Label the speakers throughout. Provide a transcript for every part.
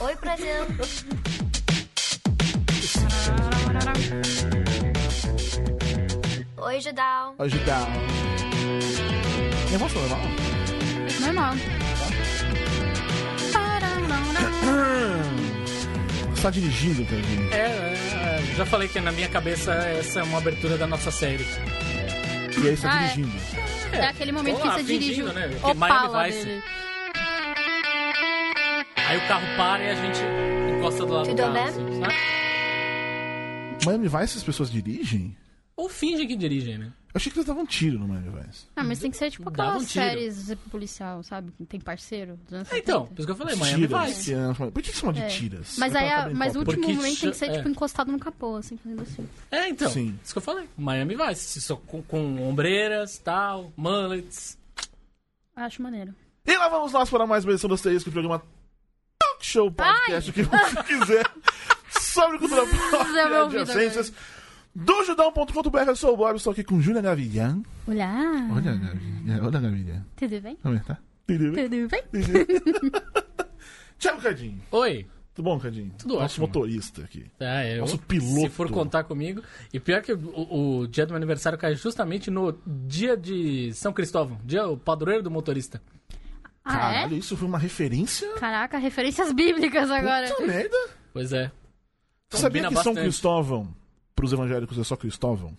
Speaker 1: Oi, Brasil. Oi, Judal.
Speaker 2: Ajudar. Minha voz tá normal?
Speaker 3: Normal.
Speaker 2: Você tá dirigindo, Cadinho?
Speaker 4: É, é, é, já falei que na minha cabeça essa é uma abertura da nossa série.
Speaker 2: E aí você tá
Speaker 3: Ah, é. É aquele momento
Speaker 4: Tô
Speaker 3: que você dirige o
Speaker 4: né?
Speaker 3: Opala
Speaker 4: Vice.
Speaker 3: dele.
Speaker 4: Aí o carro para e a gente encosta do lado do carro. assim, sabe?
Speaker 2: Miami Vice as pessoas dirigem?
Speaker 4: Ou fingem que dirigem, né?
Speaker 2: Achei que eles davam tiro no Miami Vice.
Speaker 3: Ah, mas tem que ser tipo
Speaker 4: Dava
Speaker 3: aquelas
Speaker 4: um tiro.
Speaker 3: séries policial, sabe? Que tem parceiro dos anos
Speaker 4: É, então,
Speaker 3: 70.
Speaker 4: por isso que eu falei, Miami
Speaker 2: tiras.
Speaker 4: Vice.
Speaker 2: que é- Por que que chama de
Speaker 3: É.
Speaker 2: tiras?
Speaker 3: Mas
Speaker 2: É
Speaker 3: aí, a- mas o último
Speaker 4: Porque
Speaker 3: momento tem que ser tipo
Speaker 4: é.
Speaker 3: encostado no capô, assim, fazendo assim.
Speaker 4: É, então.
Speaker 2: Sim.
Speaker 4: Isso que eu falei. Miami Vice. Só com, com ombreiras, tal, mullets.
Speaker 3: Acho maneiro.
Speaker 2: E lá vamos nós para mais uma edição do Asterisco, o programa Talk Show Podcast, o que você quiser sobre cultura pop
Speaker 3: Zé,
Speaker 2: e
Speaker 3: meu ouvido
Speaker 2: adjacências. Do judão.com.br, eu sou o Bob, estou aqui com Júlia Gavilhan.
Speaker 3: Olá!
Speaker 2: Olha, Gavilhan. Olha, Gavilhan.
Speaker 3: Tudo bem?
Speaker 2: Vamos ver, tá? Tudo bem?
Speaker 3: Tudo bem?
Speaker 2: Tiago Cadinho.
Speaker 4: Oi.
Speaker 2: Tudo bom, Cadinho?
Speaker 4: Tudo
Speaker 2: Nosso
Speaker 4: ótimo.
Speaker 2: motorista aqui.
Speaker 4: É, eu,
Speaker 2: Nosso piloto.
Speaker 4: Se for contar comigo. E pior que o, o dia do meu aniversário cai justamente no dia de São Cristóvão. Dia, o padroeiro do motorista.
Speaker 3: Ah,
Speaker 2: Caralho,
Speaker 3: é?
Speaker 2: isso foi uma referência?
Speaker 3: Caraca, referências bíblicas agora.
Speaker 2: Puta merda.
Speaker 4: Pois é.
Speaker 2: Você sabia que São
Speaker 4: bastante.
Speaker 2: Cristóvão, pros evangélicos, é só Cristóvão?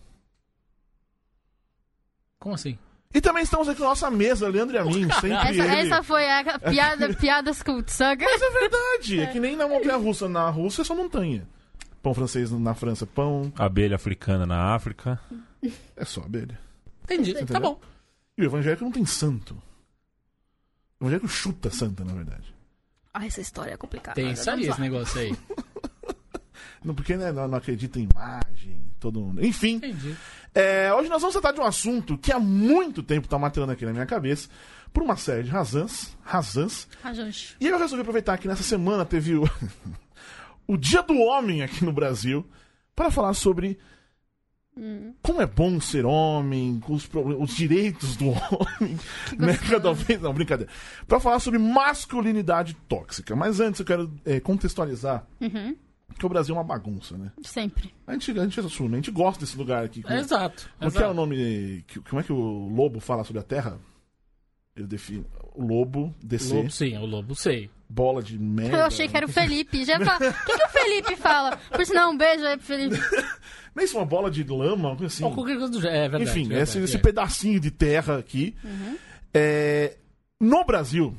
Speaker 4: Como assim?
Speaker 2: E também estamos aqui na nossa mesa, Leandro e a mim, sempre
Speaker 3: Essa,
Speaker 2: ele.
Speaker 3: essa foi a piada, piadas cult saga.
Speaker 2: Mas é verdade, é que nem na montanha russa. Na Rússia é só montanha. Pão francês na França, pão.
Speaker 5: Abelha africana na África.
Speaker 2: É só abelha.
Speaker 4: Entendi. Tá bom.
Speaker 2: E o evangélico não tem santo. O evangélico chuta santa, na verdade.
Speaker 3: Ah, essa história é complicada.
Speaker 4: Tem isso aí, esse negócio aí.
Speaker 2: Não, porque né, não, não acredita em imagem, todo mundo. Enfim,
Speaker 4: Entendi.
Speaker 2: é, hoje nós vamos tratar de um assunto que há muito tempo tá matando aqui na minha cabeça, por uma série de razões. razões. E eu resolvi aproveitar que nessa semana teve o, o Dia do Homem aqui no Brasil para falar sobre como é bom ser homem, os, os direitos do homem. né? Cada vez, não, brincadeira. Para falar sobre masculinidade tóxica. Mas antes eu quero é, contextualizar
Speaker 3: Uhum.
Speaker 2: Que o Brasil é uma bagunça, né?
Speaker 3: Sempre.
Speaker 2: A gente, a gente assume, a gente gosta desse lugar aqui. Como,
Speaker 4: Exato.
Speaker 2: como que é o
Speaker 4: exato.
Speaker 2: nome? que- Como é que o lobo fala sobre a Terra? Ele define. O lobo, descer,
Speaker 4: Lobo, sim, é o lobo, sei.
Speaker 2: bola de merda.
Speaker 3: Eu achei que era o Felipe. Já fala... O que, que o Felipe fala? Por sinal, um beijo aí pro Felipe.
Speaker 2: Nem isso, uma bola de lama, assim.
Speaker 4: Ou qualquer coisa do. É verdade.
Speaker 2: Enfim,
Speaker 4: verdade,
Speaker 2: esse, esse
Speaker 4: é.
Speaker 2: pedacinho de terra aqui. É, no Brasil,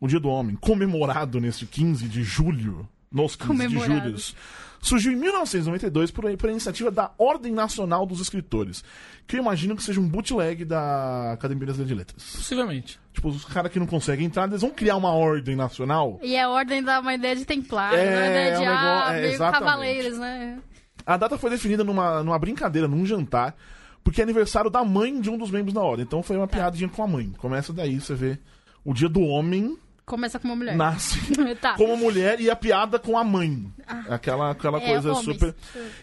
Speaker 2: o Dia do Homem, comemorado nesse 15 de julho, nos 15 de julho, surgiu em 1992 por, por iniciativa da Ordem Nacional dos Escritores, que eu imagino que seja um bootleg da Academia Brasileira de Letras.
Speaker 4: Possivelmente.
Speaker 2: Tipo, os caras que não conseguem entrar, eles vão criar uma ordem nacional.
Speaker 3: E a ordem dá uma ideia de templário,
Speaker 2: É,
Speaker 3: uma ideia
Speaker 2: é um
Speaker 3: de
Speaker 2: negócio-
Speaker 3: ah,
Speaker 2: é,
Speaker 3: meio
Speaker 2: exatamente.
Speaker 3: cavaleiros, né?
Speaker 2: A data foi definida numa, numa brincadeira, num jantar, porque é aniversário da mãe de um dos membros da ordem. Então foi uma piadinha com a mãe. Começa daí, você vê. O dia do homem
Speaker 3: Começa com uma mulher.
Speaker 2: nasce
Speaker 3: tá.
Speaker 2: como mulher e a piada com a mãe. Aquela, aquela
Speaker 3: É,
Speaker 2: coisa
Speaker 3: homens.
Speaker 2: super.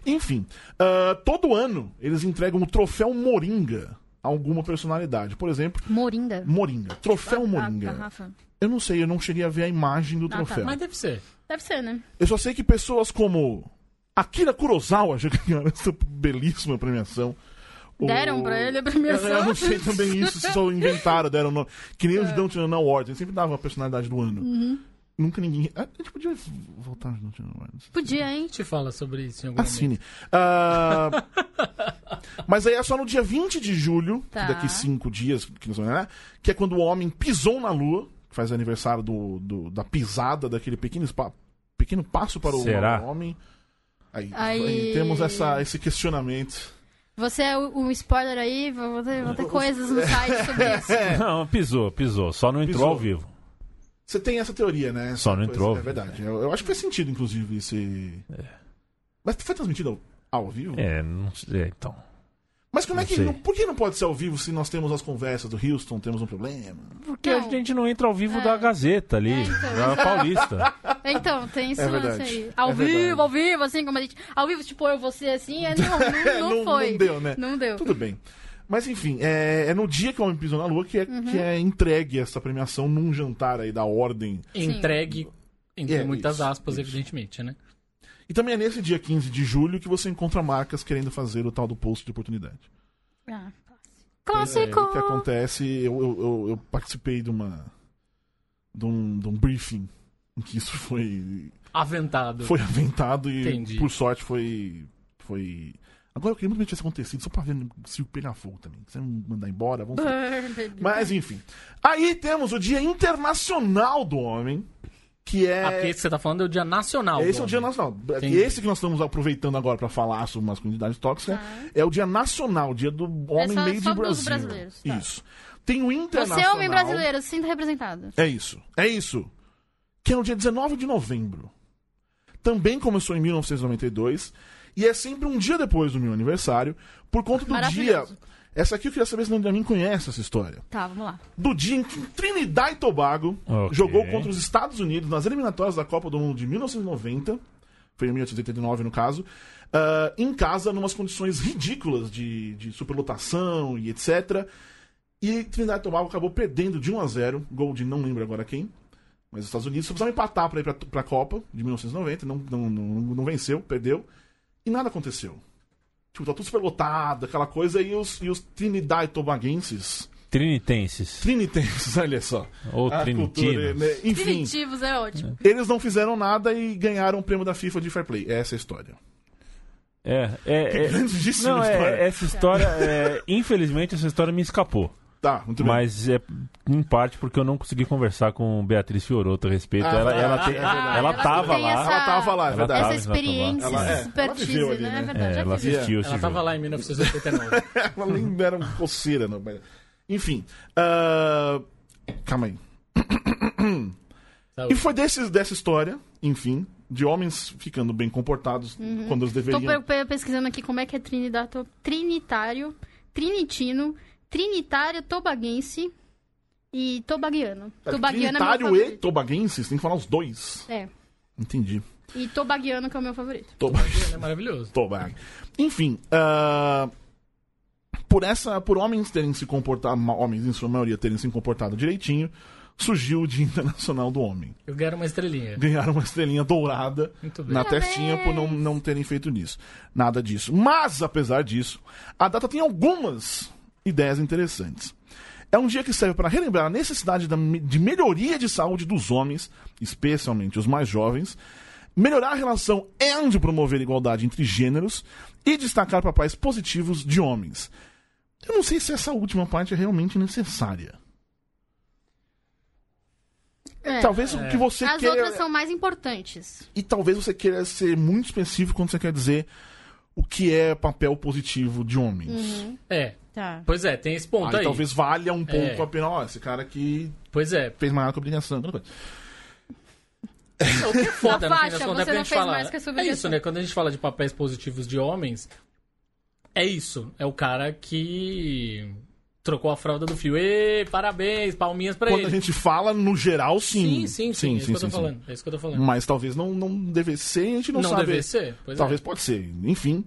Speaker 2: Enfim, ah, todo ano eles entregam o troféu Moringa a alguma personalidade. Por exemplo,
Speaker 3: Moringa.
Speaker 2: Moringa. Troféu
Speaker 3: A
Speaker 2: Moringa.
Speaker 3: garrafa.
Speaker 2: Eu não sei, eu não cheguei a ver a imagem do
Speaker 3: tá.
Speaker 2: troféu.
Speaker 4: Mas deve ser.
Speaker 3: Deve ser, né?
Speaker 2: Eu só sei que pessoas como Akira Kurosawa já ganharam essa belíssima premiação. O-
Speaker 3: Deram pra ele a premiação.
Speaker 2: Eu, eu não sei também isso, se só inventaram, deram nome. Que nem o Judão Tirando na Awards, sempre dava a personalidade do ano.
Speaker 3: Uhum.
Speaker 2: Nunca ninguém. Ah, A gente podia voltar no Judão Tirando Awards.
Speaker 3: Podia,
Speaker 4: A
Speaker 3: hein?
Speaker 4: gente fala sobre isso em algum momento.
Speaker 2: Assine. Ah, mas aí é só no dia 20 de julho,
Speaker 3: Tá.
Speaker 2: que daqui cinco dias, que, né, que é quando o homem pisou na lua, que faz aniversário do, do- da pisada, daquele pequeno, spa- pequeno passo para o
Speaker 5: Será?
Speaker 2: homem. Aí,
Speaker 3: Aí-
Speaker 2: aí temos essa, esse questionamento.
Speaker 3: Você é o- um spoiler aí, vou ter, vou ter coisas no site sobre isso.
Speaker 5: Não, pisou, pisou. Só não entrou
Speaker 2: Pisou.
Speaker 5: ao vivo.
Speaker 2: Você tem essa teoria, né?
Speaker 5: Só não
Speaker 2: Essa
Speaker 5: entrou.
Speaker 2: coisa- É verdade. Eu, eu acho que faz sentido, inclusive, esse. Mas foi transmitido ao, ao vivo?
Speaker 5: É, não sei. Então.
Speaker 2: Mas como é que. não- por que não pode ser ao vivo se nós temos as conversas do Houston, temos um problema?
Speaker 5: Porque
Speaker 3: Não.
Speaker 5: a gente não entra ao vivo
Speaker 3: É.
Speaker 5: da Gazeta ali,
Speaker 3: É, então,
Speaker 5: da. Paulista.
Speaker 3: Então, tem esse
Speaker 2: É
Speaker 3: lance
Speaker 2: verdade.
Speaker 3: aí. Ao
Speaker 2: É
Speaker 3: vivo,
Speaker 2: verdade.
Speaker 3: ao vivo, assim como a gente. Ao vivo, tipo, eu, você, assim, é, não, não, não
Speaker 2: não,
Speaker 3: foi.
Speaker 2: não deu, né?
Speaker 3: Não deu.
Speaker 2: Tudo bem. Mas enfim, é, é no dia que o Homem Pisou na Lua que é,
Speaker 3: Uhum.
Speaker 2: que é entregue essa premiação num jantar aí da Ordem.
Speaker 4: Entregue, entre
Speaker 2: É,
Speaker 4: muitas
Speaker 2: isso,
Speaker 4: aspas,
Speaker 2: isso.
Speaker 4: evidentemente, né?
Speaker 2: E também é nesse dia 15 de julho que você encontra marcas querendo fazer o tal do post de oportunidade.
Speaker 3: Ah,
Speaker 4: Pois é,
Speaker 3: clássico!
Speaker 2: O que acontece, eu, eu, eu- eu participei de uma. De um, de um briefing em que isso foi,
Speaker 4: Aventado.
Speaker 2: foi aventado e,
Speaker 4: Entendi.
Speaker 2: por sorte, foi. Foi. Agora eu queria muito que tivesse acontecido, só pra ver se o pegar fogo também. Se não mandar embora, vamos. Mas enfim. Aí temos o Dia Internacional do Homem, que é.
Speaker 4: Ah, porque esse que você tá falando é o Dia Nacional.
Speaker 2: Esse é o Dia. Nacional.
Speaker 4: Entendi.
Speaker 2: Esse que nós estamos aproveitando agora pra falar sobre masculinidade tóxica é o Dia Nacional, o Dia do Homem
Speaker 3: só-
Speaker 2: Made
Speaker 3: só
Speaker 2: in
Speaker 3: dos
Speaker 2: Brasil.
Speaker 3: brasileiros, tá.
Speaker 2: Isso. Tem o
Speaker 3: Você
Speaker 2: Internacional.
Speaker 3: é homem brasileiro, se sinta representado.
Speaker 2: É isso. É isso. Que é no dia 19 de novembro. Também começou em 1992 e é sempre um dia depois do meu aniversário, por conta do dia. Essa aqui eu queria saber se não mim conhece essa história.
Speaker 3: Tá, vamos lá.
Speaker 2: Do dia em que Trinidad e Tobago
Speaker 5: Ok.
Speaker 2: jogou contra os Estados Unidos nas eliminatórias da Copa do Mundo de 1990, foi em 1889 no caso, ah, em casa, numas condições ridículas de, de superlotação e etc. E Trinidad e Tobago acabou perdendo de 1 a 0 gol de não lembro agora quem, mas os Estados Unidos só precisavam empatar para ir pra, pra Copa de 1990, não, não, não, não venceu, perdeu, e nada aconteceu. Tipo, tá tudo superlotado, aquela coisa, e os, e os Trinidad e Tobaguenses,
Speaker 5: Trinitenses.
Speaker 2: trinitenses, olha só.
Speaker 5: Ou
Speaker 2: A cultura,
Speaker 5: trinitinos.
Speaker 2: né? Enfim,
Speaker 3: Primitivos é ótimo.
Speaker 2: eles não fizeram nada e ganharam o prêmio da FIFA de Fair Play. Essa é a história.
Speaker 5: É, é, é,
Speaker 2: Grandíssima
Speaker 5: não,
Speaker 2: história.
Speaker 5: é, essa história, é, infelizmente, essa história me escapou.
Speaker 2: Tá, muito bem.
Speaker 5: Mas é em parte porque eu não consegui conversar com Beatriz Fioroto a respeito.
Speaker 2: Ah,
Speaker 5: ela,
Speaker 2: é
Speaker 5: ela, tem-
Speaker 2: é verdade.
Speaker 5: ela
Speaker 3: Ela
Speaker 5: tava lá.
Speaker 3: essa-
Speaker 2: Ela tava lá, é
Speaker 5: Ela
Speaker 2: verdade.
Speaker 3: Essa experiência,
Speaker 2: Ela- é, ela
Speaker 3: expertise,
Speaker 2: viveu ali,
Speaker 3: né?
Speaker 2: né?
Speaker 3: É verdade.
Speaker 5: É, ela assistiu
Speaker 4: Ela tava
Speaker 5: jogo.
Speaker 4: lá em 1989.
Speaker 2: Ela nem era um coceira. Não. mas- Enfim. ah, Calma aí.
Speaker 4: Saúde.
Speaker 2: E foi desses, dessa história, enfim, de homens ficando bem comportados quando eles
Speaker 3: Tô
Speaker 2: deveriam.
Speaker 3: pe- pesquisando aqui como é que é Trinidad, to- Trinitário, Trinitino, Trinitário, Tobaguense e Tobaguiano. Tobaguiano é meu
Speaker 2: Trinitário e
Speaker 3: favorito.
Speaker 2: tobaguenses, tem que falar os dois.
Speaker 3: É.
Speaker 2: Entendi.
Speaker 3: E Tobaguiano que é o meu favorito.
Speaker 2: Tobag.
Speaker 4: É maravilhoso.
Speaker 2: Tobag. Enfim, ah, por essa, por homens terem se comportado, homens em sua maioria terem se comportado direitinho, surgiu o Dia Internacional do Homem.
Speaker 4: Eu quero uma estrelinha.
Speaker 2: Ganharam uma estrelinha dourada na testinha por não, não terem feito nisso. Nada disso. Mas, apesar disso, a data tem algumas ideias interessantes. É um dia que serve para relembrar a necessidade de melhoria de saúde dos homens, especialmente os mais jovens, melhorar a relação e promover a igualdade entre gêneros e destacar papéis positivos de homens. Eu não sei se essa última parte é realmente necessária.
Speaker 3: É.
Speaker 2: Talvez o que você
Speaker 3: As
Speaker 2: queira...
Speaker 3: outras são mais importantes.
Speaker 2: E talvez você queira ser muito específico quando você quer dizer o que é papel positivo de homens.
Speaker 4: É.
Speaker 3: Tá.
Speaker 4: Pois é, tem esse ponto
Speaker 2: Aí,
Speaker 4: aí.
Speaker 2: talvez valha um ponto
Speaker 4: É.
Speaker 2: a pena, ó, esse cara aqui
Speaker 4: Pois é.
Speaker 2: fez maior que a obrigação.
Speaker 4: É, o que é foda,
Speaker 3: Na
Speaker 4: no fim
Speaker 3: faixa,
Speaker 4: das contas, é quando a
Speaker 3: não
Speaker 4: gente fala.
Speaker 3: que a
Speaker 4: É isso, né? Quando a gente fala de papéis positivos de homens, é isso. É o cara que trocou a fralda do fio. Ê, parabéns, palminhas pra
Speaker 2: Quando
Speaker 4: ele.
Speaker 2: a gente fala no geral, sim.
Speaker 4: Sim, sim, sim. é isso que eu tô falando. É isso que eu tô falando.
Speaker 2: Mas talvez não, não deve ser, a gente não,
Speaker 4: Não,
Speaker 2: sabe.
Speaker 4: deve ser. Pois
Speaker 2: talvez
Speaker 4: é.
Speaker 2: pode ser. Enfim.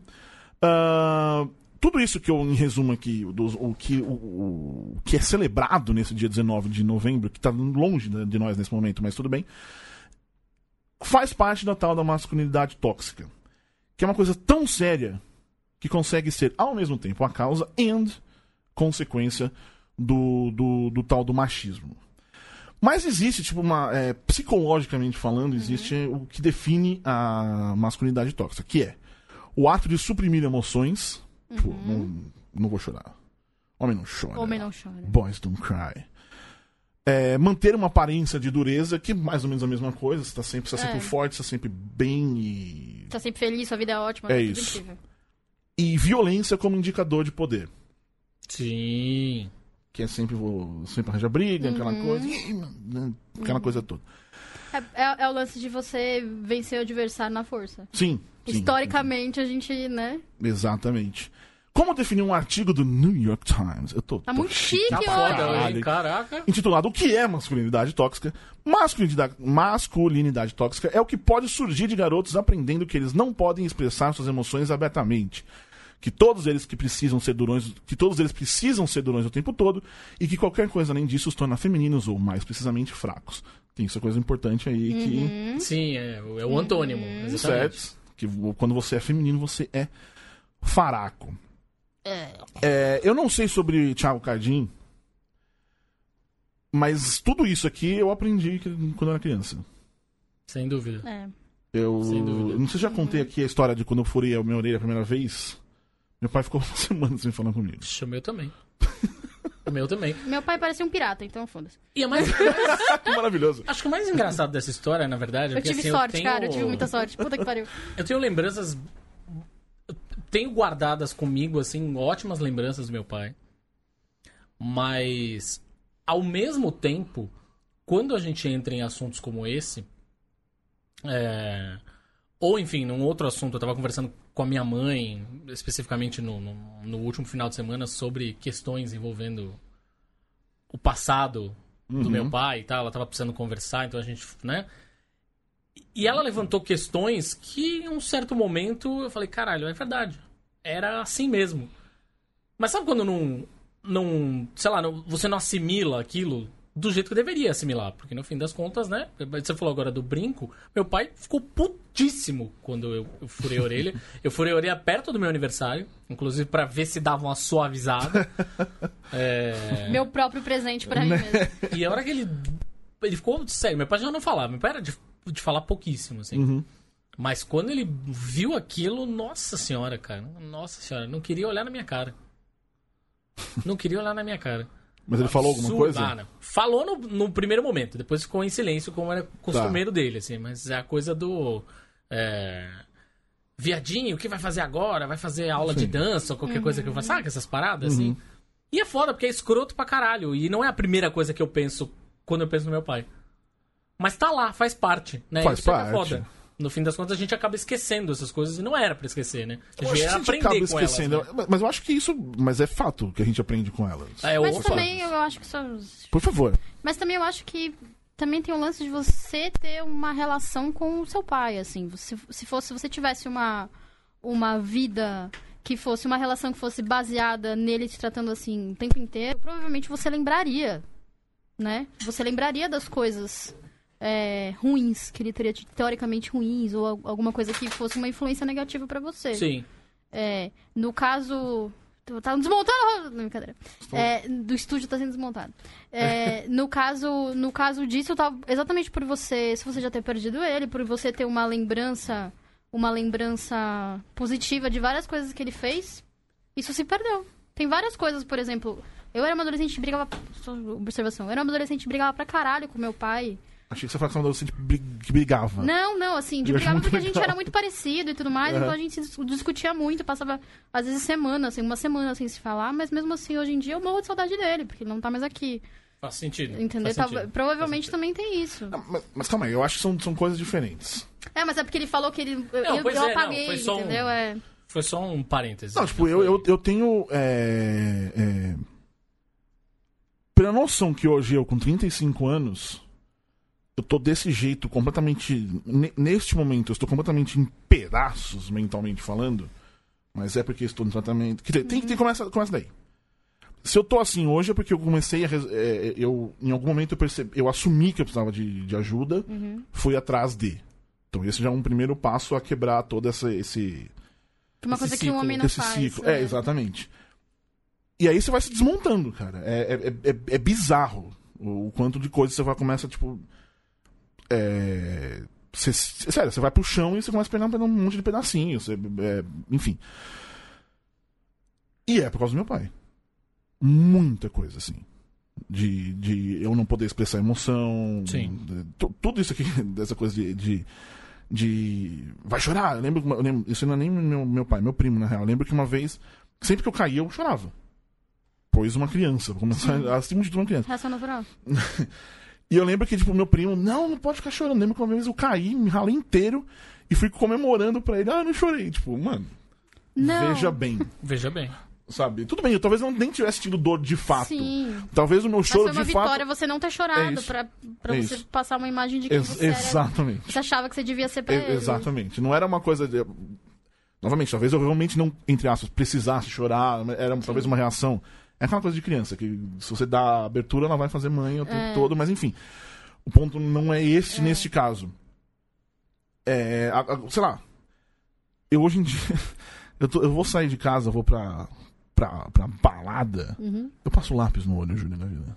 Speaker 2: Ah, tudo isso que eu em resumo aqui, dos- o, que, o, o que é celebrado nesse dia 19 de novembro, que tá longe de, nós nesse momento, mas tudo bem, faz parte da tal da masculinidade tóxica. Que é uma coisa tão séria que consegue ser, ao mesmo tempo, a causa e consequência do, do, do tal do machismo. Mas existe, tipo, uma. é, psicologicamente falando, existe o que define a masculinidade tóxica, que é o ato de suprimir emoções. Tipo, não, não vou chorar. Homem não chora.
Speaker 3: Homem não chora.
Speaker 2: Boys don't cry. É, manter uma aparência de dureza, que é mais ou menos a mesma coisa. Você tá sempre, você tá sempre
Speaker 3: É.
Speaker 2: forte, você tá sempre bem e.
Speaker 3: Tá sempre feliz, sua vida é ótima.
Speaker 2: É isso.
Speaker 3: incrível.
Speaker 2: E violência como indicador de poder.
Speaker 4: Sim.
Speaker 2: Que é sempre, vou, sempre arranja briga, aquela
Speaker 3: Uhum.
Speaker 2: coisa. ih, né, Aquela coisa toda.
Speaker 3: É, é- é o lance de você vencer o adversário na força.
Speaker 2: Sim. sim.
Speaker 3: Historicamente, a gente, né?
Speaker 2: Exatamente. Como definir um artigo do New York Times? Eu tô,
Speaker 3: Tá
Speaker 2: tô
Speaker 3: muito chique
Speaker 4: Tá
Speaker 3: hoje.
Speaker 4: foda? Caraca.
Speaker 2: intitulado O que é masculinidade tóxica? Masculinidade, masculinidade tóxica é o que pode surgir de garotos aprendendo que eles não podem expressar suas emoções abertamente. que todos eles que precisam ser durões, que todos eles precisam ser durões o tempo todo e que qualquer coisa além disso os torna femininos ou mais precisamente fracos. Tem essa coisa importante aí que
Speaker 4: Sim, é, é o antônimo. Exatamente.
Speaker 2: certo, que quando você é feminino você é faraco. É, eu não sei sobre Thiago Cardim, mas tudo isso aqui eu aprendi quando eu era criança.
Speaker 4: Sem dúvida.
Speaker 3: É.
Speaker 2: Eu
Speaker 4: Sem dúvida.
Speaker 2: não sei se já contei aqui a história de quando eu furei a minha orelha a primeira vez. Meu pai ficou uma semana sem falar comigo.
Speaker 4: Meu também. o meu também.
Speaker 3: Meu pai parecia um pirata, então foda-se.
Speaker 4: E a mais,
Speaker 2: Que maravilhoso.
Speaker 4: acho que o mais engraçado dessa história, na verdade, é
Speaker 3: Eu
Speaker 4: que
Speaker 3: tive
Speaker 4: assim,
Speaker 3: sorte,
Speaker 4: tenho,
Speaker 3: cara, eu tive muita sorte. Puta que pariu.
Speaker 4: Eu tenho lembranças. eu Tenho guardadas comigo, assim, ótimas lembranças do meu pai. Mas, ao mesmo tempo, quando a gente entra em assuntos como esse. é, Ou, enfim, num outro assunto, eu tava conversando com a minha mãe, especificamente no, no, no último final de semana, sobre questões envolvendo o passado do meu pai e tal. Ela tava precisando conversar, então a gente, né? E ela levantou questões que, em um certo momento, eu falei, caralho, é verdade. Era assim mesmo. Mas sabe quando não. não sei lá, não- você não assimila aquilo do jeito que deveria assimilar? Porque no fim das contas, né? Você falou agora do brinco. Meu pai ficou putíssimo quando eu, eu furei a orelha. eu furei a orelha perto do meu aniversário, inclusive pra ver se dava uma suavizada. É...
Speaker 3: Meu próprio presente pra mim mesmo.
Speaker 4: E a hora que ele. Ele ficou sério, meu pai já não falava, meu pai era de, de falar pouquíssimo, assim.
Speaker 2: Uhum.
Speaker 4: Mas quando ele viu aquilo, nossa senhora, cara. Nossa senhora, não queria olhar na minha cara. Não queria olhar na minha cara.
Speaker 2: Mas ele falou alguma coisa?
Speaker 4: Ah. Falou no, no primeiro momento, depois ficou em silêncio, como era
Speaker 2: Tá.
Speaker 4: costumeiro dele, assim. Mas é a coisa do. é, Viadinho, o que vai fazer agora? Vai fazer aula de dança ou qualquer coisa que eu faça? Sabe essas paradas,
Speaker 2: Uhum.
Speaker 4: assim? E é foda, porque é escroto pra caralho. E não é a primeira coisa que eu penso quando eu penso no meu pai. Mas tá lá, faz parte, né?
Speaker 2: Faz
Speaker 4: é é
Speaker 2: parte.
Speaker 4: foda. No fim das contas, a gente acaba esquecendo essas coisas e não era pra esquecer, né? A
Speaker 2: Eu
Speaker 4: gente
Speaker 2: acho que
Speaker 4: ia
Speaker 2: a gente
Speaker 4: aprender
Speaker 2: acaba
Speaker 4: com elas.
Speaker 2: esquecendo.
Speaker 4: né?
Speaker 2: Mas eu acho que isso. Mas é fato que a gente aprende com elas.
Speaker 4: É,
Speaker 3: Mas também eu acho que.
Speaker 2: Por favor.
Speaker 3: Mas também eu acho que também tem o lance de você ter uma relação com o seu pai, assim. Se, se fosse, se você tivesse uma, uma vida que fosse uma relação que fosse baseada nele te tratando assim o tempo inteiro, provavelmente você lembraria, né? Você lembraria das coisas é, ruins que ele teria teoricamente ruins ou al- alguma coisa que fosse uma influência negativa pra você.
Speaker 4: Sim.
Speaker 3: É, no caso. Tá desmontando. Não, brincadeira. É, do estúdio tá sendo desmontado. É, no, caso, no caso disso, tá, exatamente por você. Se você já ter perdido ele, por você ter uma lembrança. Uma lembrança positiva de várias coisas que ele fez, isso se perdeu. Tem várias coisas, por exemplo. Eu era uma adolescente brigava. Só observação. Eu era uma adolescente brigava pra caralho com meu pai.
Speaker 2: Achei que você falava que você que brigava.
Speaker 3: Não, não, assim, de brigava porque a gente
Speaker 2: legal.
Speaker 3: era muito parecido e tudo mais, então a gente discutia muito, passava às vezes semanas, assim, uma semana sem se falar, mas mesmo assim, hoje em dia eu morro de saudade dele, porque ele não tá mais aqui,
Speaker 4: Faz sentido.
Speaker 3: entendeu?
Speaker 4: Faz sentido.
Speaker 3: provavelmente
Speaker 4: Faz
Speaker 3: também tem isso.
Speaker 2: Não, mas, mas calma aí, eu acho que são, são coisas diferentes.
Speaker 3: É, mas é porque ele falou que ele, eu,
Speaker 4: Não,
Speaker 3: eu, eu
Speaker 4: é, não,
Speaker 3: apaguei,
Speaker 4: foi só um-
Speaker 3: entendeu? É,
Speaker 4: Foi só um parênteses.
Speaker 2: Não, tipo, eu, eu, eu tenho. É, é, pela noção que hoje eu, com 35 anos, eu tô desse jeito, completamente. ne- Neste momento, eu estou completamente em pedaços, mentalmente falando. Mas é porque estou no tratamento. Quer dizer, tem que ter, começa, começa daí. Se eu tô assim hoje é porque eu comecei a. res- é, eu, em algum momento eu percebi. Eu assumi que eu precisava de, de ajuda, fui atrás de. Então esse já é um primeiro passo a quebrar todo essa, esse
Speaker 3: uma
Speaker 4: Esse
Speaker 3: coisa que um
Speaker 4: ciclo,
Speaker 3: homem não
Speaker 2: esse
Speaker 3: faz.
Speaker 2: ciclo.
Speaker 3: né?
Speaker 2: É, exatamente. E aí você vai se desmontando, cara. É, é, é, é bizarro o, o quanto de coisa você vai começa, tipo. É. Você, sério, você vai pro chão e você começa a pegar um monte de pedacinhos. É, enfim. E é por causa do meu pai. Muita coisa, assim. De, de eu não poder expressar emoção.
Speaker 4: Sim.
Speaker 2: de- tudo isso aqui, dessa coisa de. de de. Vai chorar. Eu lembro, eu lembro- isso não é nem meu, meu pai, meu primo, na real. Eu lembro que uma vez, sempre que eu caía, eu chorava. Pois uma criança, vou começar acima de tudo uma criança.
Speaker 3: Reação natural.
Speaker 2: E eu lembro que, tipo, meu primo, não, não pode ficar chorando. Lembro que uma vez eu caí, me ralei inteiro e fui comemorando pra ele. Ah, eu não chorei. Tipo, mano,
Speaker 3: Não.
Speaker 2: veja bem,
Speaker 4: Veja bem.
Speaker 2: sabe? Tudo bem, eu talvez eu nem tivesse tido dor de fato.
Speaker 3: Sim.
Speaker 2: Talvez o meu
Speaker 3: Mas
Speaker 2: choro
Speaker 3: foi uma
Speaker 2: de
Speaker 3: vitória
Speaker 2: fato.
Speaker 3: você não ter
Speaker 2: É
Speaker 3: chorado
Speaker 2: isso.
Speaker 3: pra, pra
Speaker 2: É
Speaker 3: você
Speaker 2: isso.
Speaker 3: passar uma imagem de quem
Speaker 2: Ex-
Speaker 3: você era.
Speaker 2: exatamente.
Speaker 3: Você achava que você devia ser pra
Speaker 2: E-
Speaker 3: ele.
Speaker 2: Exatamente. Não era uma coisa de. Novamente, talvez eu realmente não, entre aspas, precisasse chorar, era talvez uma reação. É aquela coisa de criança, que se você dá abertura, ela vai fazer mãe o tempo
Speaker 3: É.
Speaker 2: todo, mas enfim. O ponto não é esse neste caso. É, a- a- sei lá. Eu hoje em dia. Eu, tô- eu vou sair de casa, vou pra, pra, pra balada.
Speaker 3: Uhum.
Speaker 2: Eu passo lápis no olho, Júlio, na vida.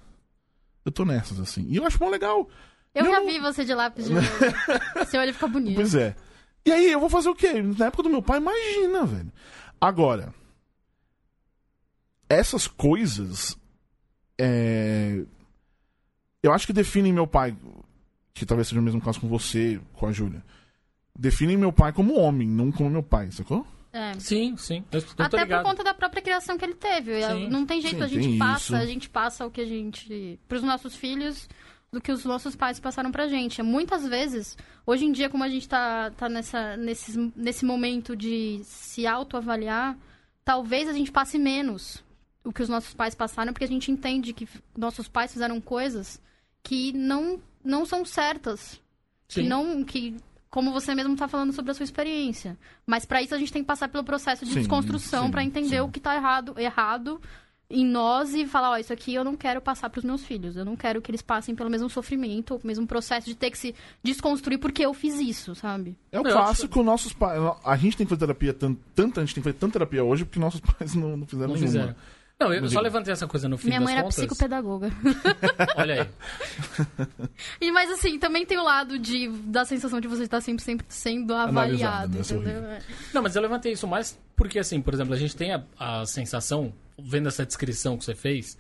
Speaker 2: Eu tô nessas, assim. E eu acho bom legal.
Speaker 3: Eu já
Speaker 2: não-
Speaker 3: vi você de lápis de olho. Seu olho fica bonito.
Speaker 2: Pois é. E aí, eu vou fazer o quê? Na época do meu pai, imagina, velho. Agora, essas coisas. é, Eu acho que definem meu pai, que talvez seja o mesmo caso com você, com a Júlia. Definem meu pai como homem, não como meu pai, sacou?
Speaker 3: É.
Speaker 4: Sim, sim. Eu, eu tô
Speaker 3: Até por conta da própria criação que ele teve.
Speaker 4: Sim.
Speaker 3: Não tem jeito,
Speaker 2: Sim,
Speaker 3: a gente passa,
Speaker 2: isso.
Speaker 3: a gente passa o que a gente. pros nossos filhos do que os nossos pais passaram pra gente. Muitas vezes, hoje em dia, como a gente tá, tá nessa, nesses, nesse momento de se autoavaliar, talvez a gente passe menos o que os nossos pais passaram, porque a gente entende que nossos pais fizeram coisas que não, não são certas. Que não. Que, como você mesmo tá falando sobre a sua experiência. Mas pra isso a gente tem que passar pelo processo de
Speaker 2: Sim,
Speaker 3: desconstrução pra entender
Speaker 2: sim.
Speaker 3: o que tá errado, errado em nós e falar, ó, isso aqui eu não quero passar pros meus filhos. Eu não quero que eles passem pelo mesmo sofrimento, ou mesmo processo de ter que se desconstruir porque eu fiz isso, sabe?
Speaker 2: É o
Speaker 4: Eu
Speaker 2: clássico, nossos pais. A gente tem que fazer terapia, tan- tanta, a gente tem que fazer tanta terapia hoje porque nossos pais não, não fizeram
Speaker 4: Não
Speaker 2: nenhuma.
Speaker 4: fizeram. Não, eu só levantei essa coisa no fim
Speaker 3: Minha
Speaker 4: das
Speaker 3: mãe era
Speaker 4: contas.
Speaker 3: psicopedagoga.
Speaker 4: Olha aí.
Speaker 3: E, mas assim, também tem o lado de, da sensação de você estar sempre, sempre sendo avaliado,
Speaker 2: né? Isso é
Speaker 3: entendeu?
Speaker 4: Não, mas eu levantei isso mais porque, assim, por exemplo, a gente tem a, a sensação, vendo essa descrição que você fez,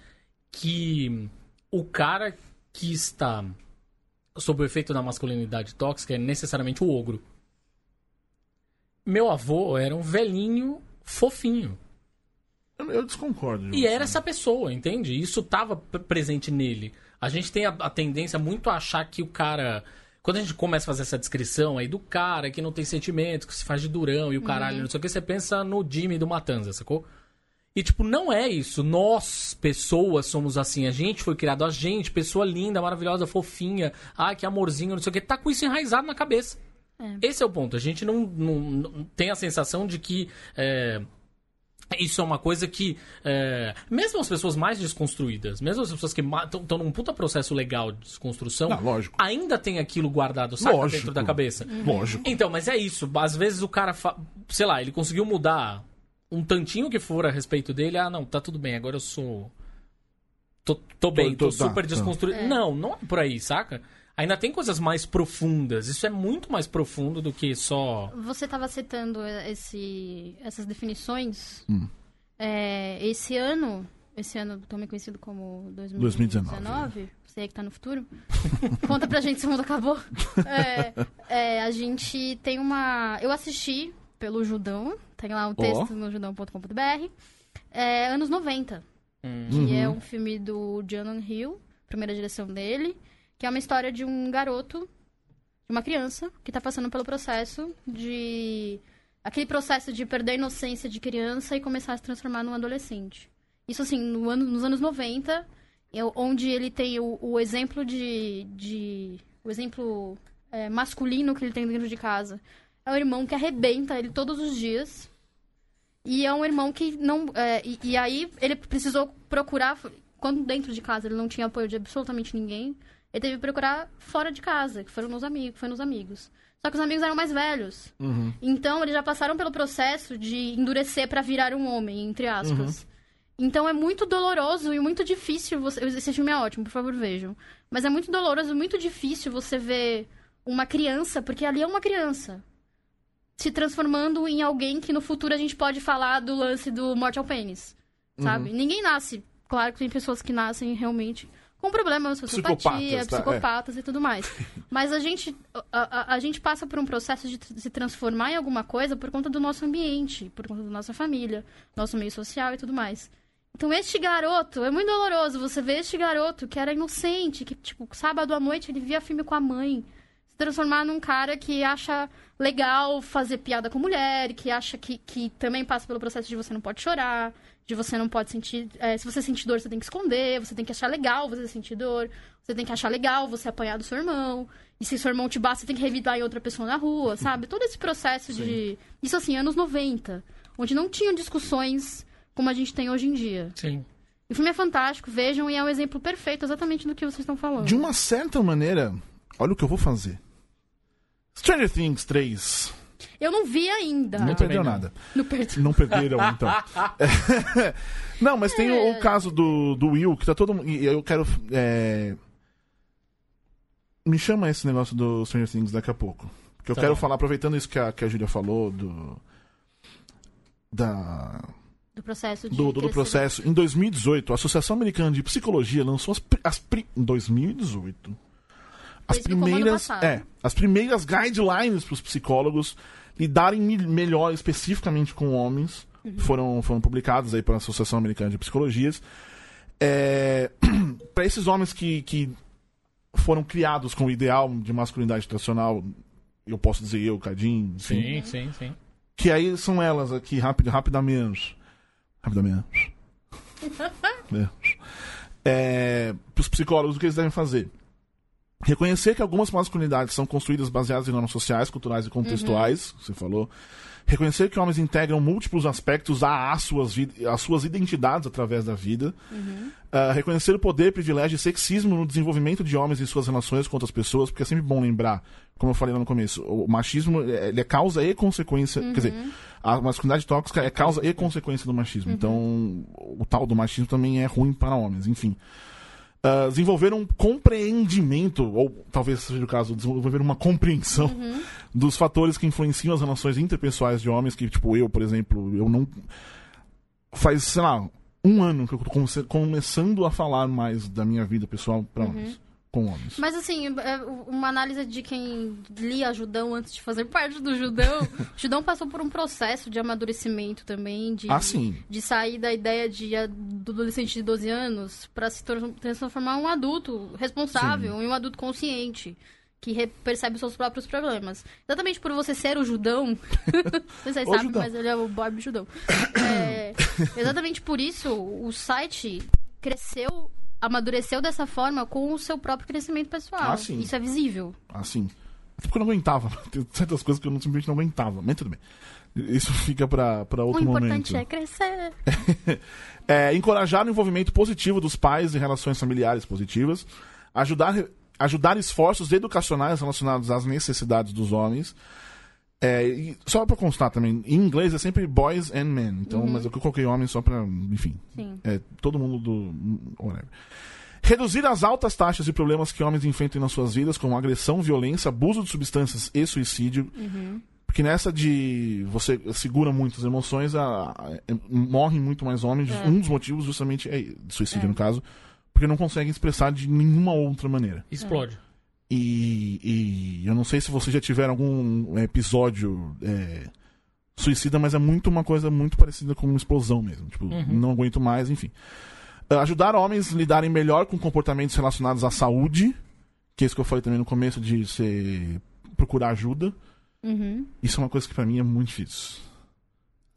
Speaker 4: que o cara que está sob o efeito da masculinidade tóxica é necessariamente o ogro. Meu avô era um velhinho fofinho.
Speaker 2: Eu, desconcordo. de
Speaker 4: E era essa pessoa, entende? Isso tava p- presente nele. A gente tem a, a tendência muito a achar que o cara. Quando a gente começa a fazer essa descrição aí do cara que não tem sentimento, que se faz de durão e o caralho, não sei o que, você pensa no Jimmy do Matanza, sacou? E, tipo, não é isso. Nós, pessoas, somos assim. A gente foi criado, a gente, pessoa linda, maravilhosa, fofinha. Ai, que amorzinho, não sei o que. Tá com isso enraizado na cabeça. Esse é o ponto. A gente não, não- não tem a sensação de que. é, isso é uma coisa que, é, mesmo as pessoas mais desconstruídas, mesmo as pessoas que estão num puta processo legal de desconstrução,
Speaker 2: Não, lógico.
Speaker 4: ainda tem aquilo guardado, saca,
Speaker 2: Lógico.
Speaker 4: dentro da cabeça.
Speaker 2: Lógico.
Speaker 4: Então, mas é isso. Às vezes o cara, fa... sei lá, ele conseguiu mudar um tantinho que for a respeito dele. Ah, não, tá tudo bem, agora eu sou. Tô, tô bem, tô,
Speaker 2: tô- tá,
Speaker 4: super
Speaker 2: tá.
Speaker 4: desconstruído. Não, não é por aí, saca? Ainda tem coisas mais profundas. Isso é muito mais profundo do que só.
Speaker 3: Você estava citando esse, essas definições.
Speaker 2: Hum.
Speaker 3: É, esse ano, esse ano também conhecido como
Speaker 2: 2019.
Speaker 3: 2019, você aí que tá no futuro, conta pra gente se o mundo acabou. É, é, a gente tem uma... Eu assisti pelo Judão, tem lá um texto no judão.com.br, é, anos 90, que é um filme do John Hill, primeira direção dele, que é uma história de um garoto de uma criança que tá passando pelo processo de. aquele processo de perder a inocência de criança e começar a se transformar num adolescente. Isso, assim, no ano, nos anos 90, eu- onde ele tem o, o exemplo de. de o exemplo é, masculino que ele tem dentro de casa. É um irmão que arrebenta ele todos os dias. E é um irmão que não. é, e, e aí ele precisou procurar. Quando dentro de casa ele não tinha apoio de absolutamente ninguém, ele teve que procurar fora de casa, que foram nos amigos, foi nos amigos. Só que os amigos eram mais velhos.
Speaker 2: Uhum.
Speaker 3: Então eles já passaram pelo processo de endurecer pra virar um homem, entre aspas. Então é muito doloroso e muito difícil você. Esse filme é ótimo, por favor, vejam. Mas é muito doloroso e muito difícil você ver uma criança, porque ali é uma criança. Se transformando em alguém que no futuro a gente pode falar do lance do morte ao pênis. Sabe? Ninguém nasce. Claro que tem pessoas que nascem realmente com problemas, sociopatia,
Speaker 2: Psicopatas, tá? É.
Speaker 3: psicopatas e tudo mais. Mas a gente, a, a- a gente passa por um processo de se transformar em alguma coisa por conta do nosso ambiente, por conta da nossa família, nosso meio social e tudo mais. Então, este garoto, é muito doloroso você ver este garoto que era inocente, que, tipo, sábado à noite ele via filme com a mãe, transformar num cara que acha legal fazer piada com mulher, que acha que, que também passa pelo processo de você não pode chorar, de você não pode sentir. é, se você sentir dor, você tem que esconder, você tem que achar legal você sentir dor, você tem que achar legal você apanhar do seu irmão. E se seu irmão te bate, você tem que revidar em outra pessoa na rua, sabe? Todo esse processo de. Isso assim, anos 90, onde não tinham discussões como a gente tem hoje em dia.
Speaker 4: Sim.
Speaker 3: O filme é fantástico, vejam, e é um exemplo perfeito exatamente do que vocês estão falando.
Speaker 2: De uma certa maneira, olha o que eu vou fazer. Stranger Things 3.
Speaker 3: Eu não vi ainda.
Speaker 2: Não perdeu
Speaker 4: não.
Speaker 2: nada.
Speaker 3: Não perdi.
Speaker 2: Não perderam, então. não, mas tem o, o caso do, do Will, que tá todo mundo. E eu quero. é, Me chama esse negócio do Stranger Things daqui a pouco. Porque eu
Speaker 4: Tá
Speaker 2: quero
Speaker 4: bom.
Speaker 2: falar, aproveitando isso que a, que a Júlia falou, do. Da,
Speaker 3: Do processo de.
Speaker 2: do, do, do processo. Em 2018, a Associação Americana de Psicologia lançou as, pri- as pri- em 2018 as primeiras é as primeiras guidelines para os psicólogos lidarem me- melhor especificamente com homens
Speaker 3: Uhum.
Speaker 2: foram foram publicadas aí pela Associação Americana de Psicologias é, para esses homens que, que foram criados com o ideal de masculinidade tradicional eu posso dizer eu Cadinho enfim,
Speaker 4: Sim, sim, sim.
Speaker 2: que aí são elas aqui, rapid, rapidamente. Rapidamente. é. É, para os psicólogos, o que eles devem fazer? Reconhecer que algumas masculinidades são construídas baseadas em normas sociais, culturais e contextuais, você falou. Reconhecer que homens integram múltiplos aspectos às suas, às suas identidades através da vida. Ah, reconhecer o poder, privilégio e sexismo no desenvolvimento de homens em suas relações com outras pessoas, porque é sempre bom lembrar, como eu falei lá no começo, o machismo é- ele é causa e consequência. Quer dizer, a masculinidade tóxica é causa e consequência do machismo. Então, o tal do machismo também é ruim para homens, enfim. Desenvolver um compreendimento, ou talvez seja o caso, desenvolver uma compreensão dos fatores que influenciam as relações interpessoais de homens, que, tipo, eu, por exemplo, eu não. Faz, sei lá, um ano que eu tô come- começando a falar mais da minha vida pessoal para homens. Com homens.
Speaker 3: Mas assim, é, uma análise de quem lia Judão antes de fazer parte do Judão. Judão passou por um processo de amadurecimento também, de,
Speaker 2: Ah, sim.
Speaker 3: de sair da ideia de adolescente de 12 anos para se transformar em um adulto responsável, em um adulto consciente. Que percebe os seus próprios problemas. Exatamente por você ser o Judão. Vocês
Speaker 2: O
Speaker 3: sabem,
Speaker 2: Judão.
Speaker 3: mas ele é o Bob Judão. É, exatamente por isso, o site cresceu, amadureceu dessa forma com o seu próprio crescimento pessoal.
Speaker 2: Ah, sim.
Speaker 3: Isso é visível.
Speaker 2: Assim. Até porque eu não aguentava. Tem certas coisas que eu não, simplesmente não aguentava. Mas tudo bem. Isso fica para outro
Speaker 3: o importante
Speaker 2: momento.
Speaker 3: é crescer.
Speaker 2: É, encorajar o envolvimento positivo dos pais em relações familiares positivas, ajudar, ajudar esforços educacionais relacionados às necessidades dos homens. É, e só pra constar também, em inglês é sempre boys and men, então, mas eu coloquei homem só pra, enfim,
Speaker 3: Sim.
Speaker 2: é, todo mundo do. whatever. Reduzir as altas taxas de problemas que homens enfrentam nas suas vidas, como agressão, violência, abuso de substâncias e suicídio. Porque nessa de você segura muito as emoções, a, a- é- morrem muito mais homens.
Speaker 3: É.
Speaker 2: Um dos motivos justamente é suicídio, no caso, porque não conseguem expressar de nenhuma outra maneira.
Speaker 4: Explode.
Speaker 2: E, e eu não sei se vocês já tiveram algum episódio é, suicida, mas é muito uma coisa muito parecida com uma explosão mesmo. Tipo, não aguento mais, enfim. Ah, Ajudar homens a lidarem melhor com comportamentos relacionados à saúde, que é isso que eu falei também no começo, de você procurar ajuda.
Speaker 3: Uhum.
Speaker 2: Isso é uma coisa que pra mim é muito difícil.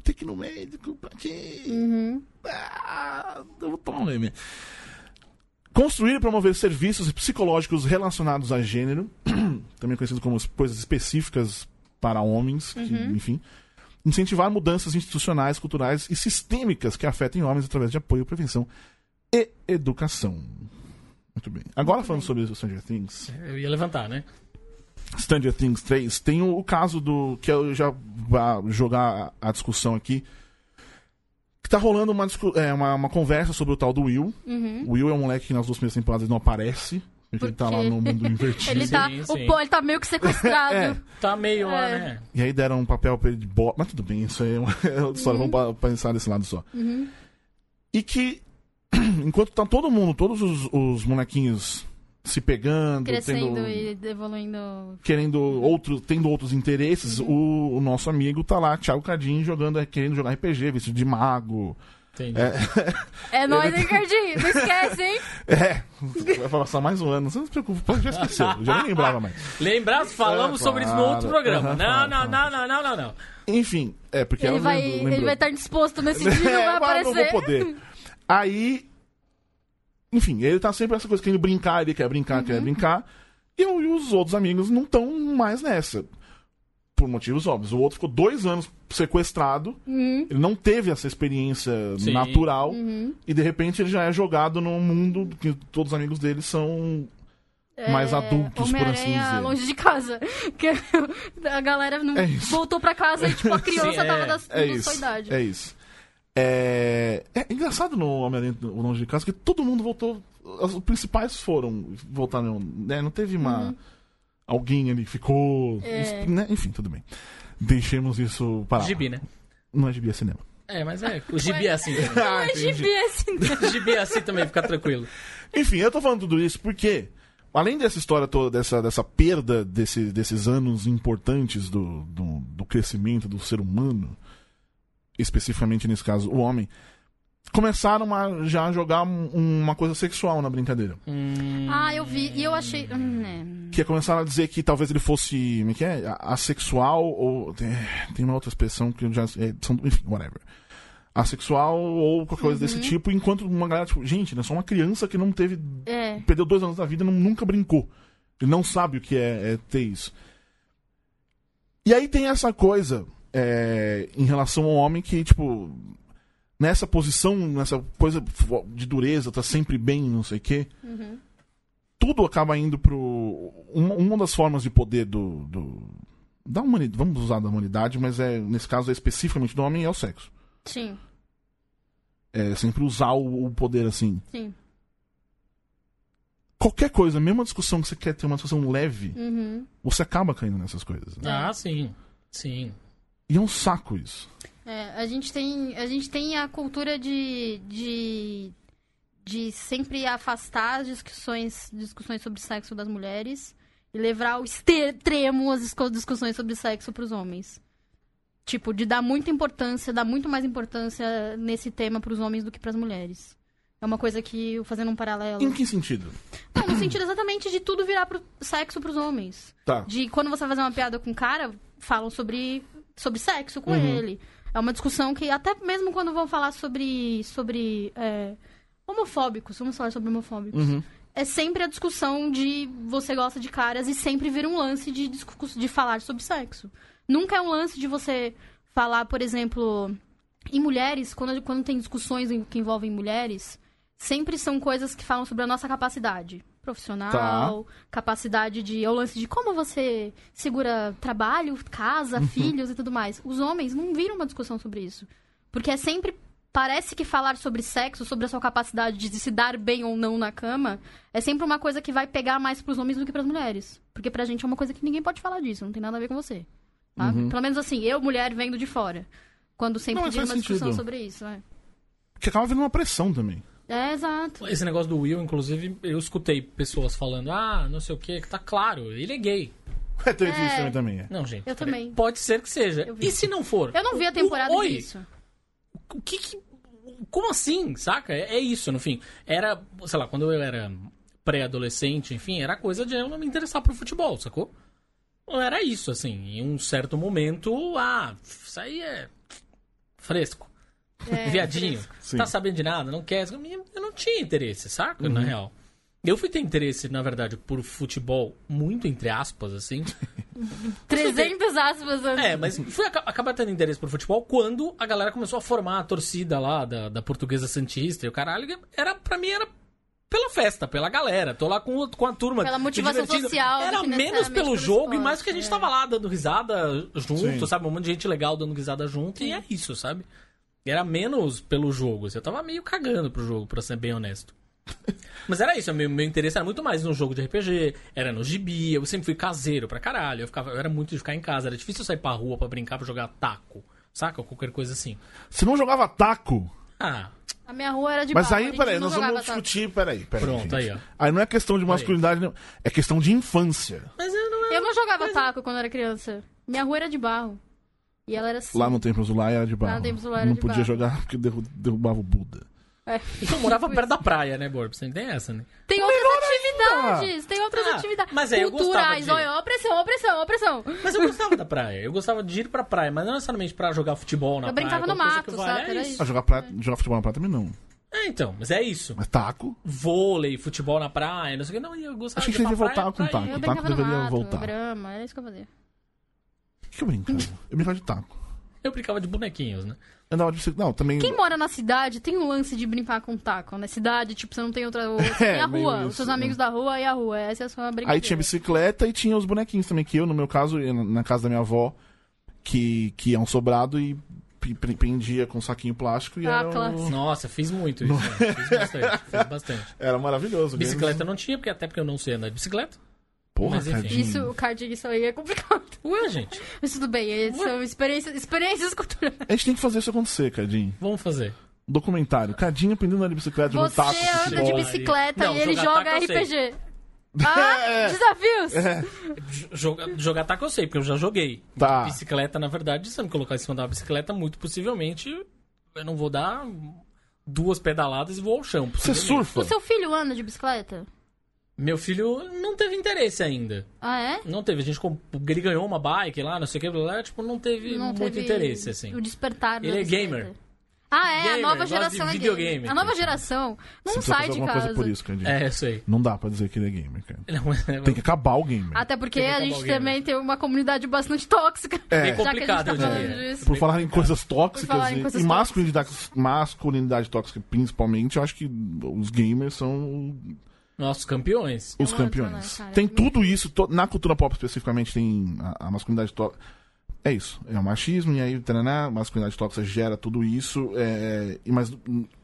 Speaker 2: Tem que ir no médico, pra quê?
Speaker 3: Uhum.
Speaker 2: Ah, eu vou tomar um remédio. Construir e promover serviços psicológicos relacionados a gênero, também conhecido como coisas específicas para homens, que,
Speaker 3: Uhum.
Speaker 2: enfim. Incentivar mudanças institucionais, culturais e sistêmicas que afetem homens através de apoio, prevenção e educação. Muito bem. Agora
Speaker 3: Muito
Speaker 2: falando
Speaker 3: bem.
Speaker 2: sobre o Stranger Things.
Speaker 4: Eu ia levantar, né?
Speaker 2: Stranger Things 3, tem o, o caso do. que eu já vou jogar a, a discussão aqui. Tá rolando uma, é, uma, uma conversa sobre o tal do Will.
Speaker 3: Uhum.
Speaker 2: O Will é um moleque que nas duas primeiras temporadas não aparece. Porque ele tá lá no mundo invertido.
Speaker 3: Ele tá,
Speaker 4: Sim,
Speaker 3: o
Speaker 4: sim.
Speaker 3: pô, ele tá meio que sequestrado.
Speaker 2: É.
Speaker 4: Tá meio lá,
Speaker 3: É.
Speaker 4: né?
Speaker 2: E aí deram um papel pra ele de bola. Mas tudo bem, isso aí é uma é outra história. Vamos pensar desse lado só.
Speaker 3: Uhum.
Speaker 2: E que, enquanto tá todo mundo, todos os, os molequinhos se pegando,
Speaker 3: Crescendo
Speaker 2: tendo,
Speaker 3: e evoluindo.
Speaker 2: querendo outro, tendo outros interesses,
Speaker 3: Uhum.
Speaker 2: o, o nosso amigo tá lá, Thiago Cadinho, jogando, querendo jogar RPG, vestido de mago,
Speaker 4: Entendi.
Speaker 3: É nóis, hein, Cardinho? Não esquece, hein?
Speaker 2: É, vai passar mais um ano. Você não se preocupe, pô, já esqueceu. Já nem lembrava mais.
Speaker 4: Lembrar, falamos
Speaker 2: É,
Speaker 4: sobre isso no outro programa. Não,
Speaker 2: claro,
Speaker 4: não, não, não, não, não, não.
Speaker 2: Enfim, é porque
Speaker 3: Ele
Speaker 2: ela
Speaker 3: vai,
Speaker 2: lembrou-
Speaker 3: ele vai estar disposto nesse dia e não vai
Speaker 2: É, mas
Speaker 3: aparecer.
Speaker 2: Não vou poder. Aí. Enfim, ele tá sempre essa coisa querendo brincar, ele quer brincar,
Speaker 3: Uhum.
Speaker 2: quer brincar. E, eu, e os outros amigos não estão mais nessa. Por motivos óbvios. O outro ficou dois anos sequestrado.
Speaker 3: Uhum.
Speaker 2: Ele não teve essa experiência
Speaker 4: Sim.
Speaker 2: natural.
Speaker 3: Uhum.
Speaker 2: E de repente ele já é jogado num mundo que todos os amigos dele são mais
Speaker 3: É,
Speaker 2: adultos, por assim dizer.
Speaker 3: longe de casa. Que a galera não
Speaker 2: É
Speaker 3: voltou pra casa e, tipo, a criança
Speaker 4: Sim, é.
Speaker 3: tava da,
Speaker 2: É
Speaker 3: da sua
Speaker 2: isso.
Speaker 3: idade.
Speaker 2: É isso. É, é engraçado no Homem-Aranha Longe de Casa que todo mundo voltou. Os principais foram voltar, né? Não teve uma. Alguém ali que ficou.
Speaker 3: É.
Speaker 2: né? Enfim, tudo bem. Deixemos isso para.
Speaker 4: Gibi, né?
Speaker 2: Não é gibi, é cinema.
Speaker 4: É, mas é, o gibi é assim. também.
Speaker 2: Ah,
Speaker 3: Não é
Speaker 2: entendi.
Speaker 3: gibi assim, não.
Speaker 4: O gibi é assim também, fica tranquilo.
Speaker 2: Enfim, eu tô falando tudo isso porque, além dessa história toda, dessa, dessa perda desse, desses anos importantes do, do, do crescimento do ser humano, especificamente nesse caso o homem, começaram a já jogar um- uma coisa sexual na brincadeira.
Speaker 4: Hum,
Speaker 3: Ah, eu vi. E eu achei. Hum, é.
Speaker 2: Que é começaram a dizer que talvez ele fosse. Como é que é? A- Assexual ou. Tem, uma outra expressão que eu já. É, são, enfim, whatever. Assexual ou qualquer coisa desse tipo, enquanto uma galera, tipo, gente, é só uma criança que não teve
Speaker 3: É.
Speaker 2: perdeu dois anos da vida e não- nunca brincou. Ele não sabe o que é, é ter isso. E aí tem essa coisa é, em relação ao homem que, tipo, nessa posição, nessa coisa de dureza, tá sempre bem, não sei o quê. Tudo acaba indo pro. Uma, uma das formas de poder do. do da humanidade. Vamos usar da humanidade, mas é, nesse caso é especificamente do homem, é o sexo.
Speaker 3: Sim,
Speaker 2: É sempre usar o, o poder assim.
Speaker 3: sim.
Speaker 2: Qualquer coisa, mesmo uma discussão que você quer ter uma discussão leve,
Speaker 3: Uhum.
Speaker 2: você acaba caindo nessas coisas. né?
Speaker 4: Ah, sim. Sim.
Speaker 2: E é um saco isso.
Speaker 3: É, a gente tem a gente tem a cultura de, de de sempre afastar as discussões discussões sobre sexo das mulheres e levar ao extremo as discu- discussões sobre sexo para os homens. Tipo, de dar muita importância, dar muito mais importância nesse tema para os homens do que para as mulheres. É uma coisa que, fazendo um paralelo.
Speaker 2: Em que sentido?
Speaker 3: Não, no sentido exatamente de tudo virar pro sexo pros homens.
Speaker 2: Tá.
Speaker 3: De quando você vai fazer uma piada com um cara, falam sobre, sobre sexo com
Speaker 2: Uhum.
Speaker 3: ele. É uma discussão que, até mesmo quando vão falar sobre. sobre é, homofóbicos, vamos falar sobre homofóbicos.
Speaker 2: Uhum.
Speaker 3: É sempre a discussão de você gosta de caras e sempre vira um lance de, de falar sobre sexo. Nunca é um lance de você falar, por exemplo, em mulheres, quando, quando tem discussões que envolvem mulheres, sempre são coisas que falam sobre a nossa capacidade profissional, capacidade de. É o lance de como você segura trabalho, casa, filhos e tudo mais. Os homens não viram uma discussão sobre isso. Porque é sempre. Parece que falar sobre sexo, sobre a sua capacidade de se dar bem ou não na cama, é sempre uma coisa que vai pegar mais pros homens do que pras mulheres. Porque pra gente é uma coisa que ninguém pode falar disso, não tem nada a ver com você. Tá? Pelo menos assim, eu, mulher, vendo de fora. Quando sempre
Speaker 2: Não,
Speaker 3: uma discussão
Speaker 2: sentido.
Speaker 3: sobre isso, é.
Speaker 2: Que acaba vendo uma pressão também.
Speaker 3: É, exato.
Speaker 4: Esse negócio do Will, inclusive, eu escutei pessoas falando, ah, não sei o que, que tá claro, ele é gay.
Speaker 2: É, tem isso
Speaker 3: É.
Speaker 2: também, também é.
Speaker 4: Não, gente.
Speaker 3: Eu
Speaker 4: peraí.
Speaker 3: também.
Speaker 4: Pode ser que seja. E se não for?
Speaker 3: Eu não vi a temporada
Speaker 4: O- Oi,
Speaker 3: disso.
Speaker 4: o que que... Como assim, saca? É, é isso, no fim. Era, sei lá, quando eu era pré-adolescente, enfim, era coisa de eu não me interessar por futebol, sacou? Não Era isso, assim. Em um certo momento, ah, isso aí é fresco.
Speaker 3: É,
Speaker 4: Viadinho.
Speaker 2: Sim.
Speaker 4: Tá sabendo de nada, não quer. Eu não tinha interesse, saca? Na real. Eu fui ter interesse, na verdade, por futebol, muito entre aspas, assim.
Speaker 3: 300 aspas antes.
Speaker 4: É, mas fui aca- acabar tendo interesse por futebol quando a galera começou a formar a torcida lá da, da Portuguesa Santista e o caralho. Era, pra mim, era pela festa, pela galera. Tô lá com, com a turma.
Speaker 3: Pela motivação social
Speaker 4: Era menos pelo jogo e
Speaker 3: esporte,
Speaker 4: mais porque a gente
Speaker 3: é.
Speaker 4: tava lá dando risada junto,
Speaker 2: Sim.
Speaker 4: sabe? Um monte de gente legal dando risada junto. E é isso, sabe? Era menos pelo jogo. assim, Eu tava meio cagando pro jogo, pra ser bem honesto. Mas era isso, meu, meu interesse era muito mais no jogo de RPG, era no gibi, eu sempre fui caseiro pra caralho, eu, ficava, eu era muito de ficar em casa, era difícil eu sair pra rua pra brincar, pra jogar taco, saca? Ou qualquer coisa assim.
Speaker 2: Você não jogava taco.
Speaker 4: Ah,
Speaker 3: A minha rua era de
Speaker 2: Mas
Speaker 3: barro,
Speaker 2: aí, peraí, nós vamos
Speaker 3: taco.
Speaker 2: discutir. Peraí, peraí.
Speaker 4: Pronto,
Speaker 2: gente.
Speaker 4: aí, ó.
Speaker 2: Aí não é questão de masculinidade, não. É questão de infância.
Speaker 4: mas eu não
Speaker 3: Eu não jogava taco quando era criança. Minha rua era de barro. E ela era assim.
Speaker 2: Lá no Templo Zulai era de barro.
Speaker 3: Lá no Templo Zulai era
Speaker 2: Não
Speaker 3: de
Speaker 2: podia
Speaker 3: barro.
Speaker 2: jogar porque derru- derrubava o Buda.
Speaker 3: É.
Speaker 4: Então morava perto da praia, né, Borb? Você tem essa, né?
Speaker 3: Tem outras atividades, tem outras
Speaker 4: Ah,
Speaker 3: atividades.
Speaker 4: mas é, eu gostava
Speaker 3: Culturais,
Speaker 4: de-
Speaker 3: olha, opressão, opressão, opressão.
Speaker 4: Mas eu gostava da praia. Eu gostava de ir pra praia, mas não necessariamente pra jogar futebol na
Speaker 3: Eu
Speaker 4: praia.
Speaker 3: brincava no
Speaker 4: qualquer coisa
Speaker 3: mato, sabe?
Speaker 4: é
Speaker 3: Era
Speaker 4: isso.
Speaker 2: Ah, jogar, praia, jogar futebol na praia também não.
Speaker 4: É, então, mas é isso.
Speaker 2: Mas taco.
Speaker 4: Vôlei, futebol na praia, não sei o que. Não, eu gostava
Speaker 2: Acho que
Speaker 4: de ir pra
Speaker 2: devia
Speaker 4: praia,
Speaker 2: voltar com
Speaker 4: praia.
Speaker 2: taco.
Speaker 3: Eu
Speaker 2: O
Speaker 3: brincava
Speaker 2: taco
Speaker 3: no
Speaker 2: deveria
Speaker 3: mato,
Speaker 2: voltar.
Speaker 3: brama, era isso que eu fazia.
Speaker 2: O que eu brincava? Eu brincava de taco.
Speaker 4: Eu brincava de bonequinhos, né?
Speaker 2: Eu andava de bicicleta. Não, também.
Speaker 3: Quem mora na cidade tem um lance de brincar com taco. Na cidade, tipo, você não tem outra. Você tem a
Speaker 2: É,
Speaker 3: rua,
Speaker 2: isso,
Speaker 3: os seus
Speaker 2: né?
Speaker 3: amigos da rua e a rua. Essa é a sua brincadeira.
Speaker 2: Aí tinha bicicleta e tinha os bonequinhos também, que eu, no meu caso, na- casa da minha avó, que, que é um sobrado e prendia com um saquinho plástico e
Speaker 3: Ah,
Speaker 2: era,
Speaker 3: clássico.
Speaker 4: Nossa, fiz muito isso. né? Fiz bastante, fiz bastante.
Speaker 2: era maravilhoso.
Speaker 4: Bicicleta não tinha, porque até porque eu não sei andar de bicicleta.
Speaker 2: Porra,
Speaker 4: Mas enfim.
Speaker 2: tadinho.
Speaker 3: Isso, o card isso aí é complicado.
Speaker 4: Ué, gente,
Speaker 3: Mas tudo bem, é- são experiências, experiências culturais.
Speaker 2: A gente tem que fazer isso acontecer, Cadinho.
Speaker 4: vamos fazer.
Speaker 2: Documentário. Cadinho aprendendo a andar de bicicleta,
Speaker 3: Você
Speaker 2: taco,
Speaker 3: anda de bicicleta
Speaker 4: Não,
Speaker 3: e ele joga. RPG. Ah,
Speaker 2: É.
Speaker 3: desafios!
Speaker 4: J- Jogar, jogar taco eu sei, porque eu já joguei.
Speaker 2: Tá.
Speaker 4: Bicicleta, na verdade, se eu me colocar em cima da bicicleta, muito possivelmente eu não vou dar duas pedaladas e vou ao chão.
Speaker 2: Você surfa?
Speaker 3: O seu filho anda de bicicleta?
Speaker 4: Meu filho não teve interesse ainda.
Speaker 3: Ah, é?
Speaker 4: Não teve. A gente comp- ele ganhou uma bike lá, não sei o que, blá, blá, tipo, não teve
Speaker 3: Não
Speaker 4: muito
Speaker 3: teve
Speaker 4: interesse, assim.
Speaker 3: O despertar
Speaker 4: Ele é gamer.
Speaker 3: Ah, é,
Speaker 4: Gamer,
Speaker 3: a nova geração é
Speaker 4: videogame.
Speaker 3: gamer. A nova geração não
Speaker 2: Você
Speaker 3: sai
Speaker 2: fazer
Speaker 3: de casa.
Speaker 2: coisa por isso.
Speaker 4: É, isso aí.
Speaker 2: Não dá pra dizer que ele é gamer, cara.
Speaker 4: Não, é-
Speaker 2: Tem que acabar o gamer.
Speaker 3: Até porque a gente também tem uma comunidade bastante tóxica.
Speaker 2: É.
Speaker 4: Complicado,
Speaker 3: gente tá.
Speaker 2: Por falar em coisas tóxicas
Speaker 3: falar em
Speaker 2: e-
Speaker 3: coisas
Speaker 2: e masculinidade, masculinidade tóxica principalmente, eu acho que os gamers são
Speaker 4: Nossos campeões.
Speaker 2: os campeões.
Speaker 3: cara.
Speaker 2: Tem tudo isso, to- na cultura pop especificamente tem a, a masculinidade tóxica. É isso, é o machismo, e aí taraná, masculinidade tóxica gera tudo isso, é, e- mas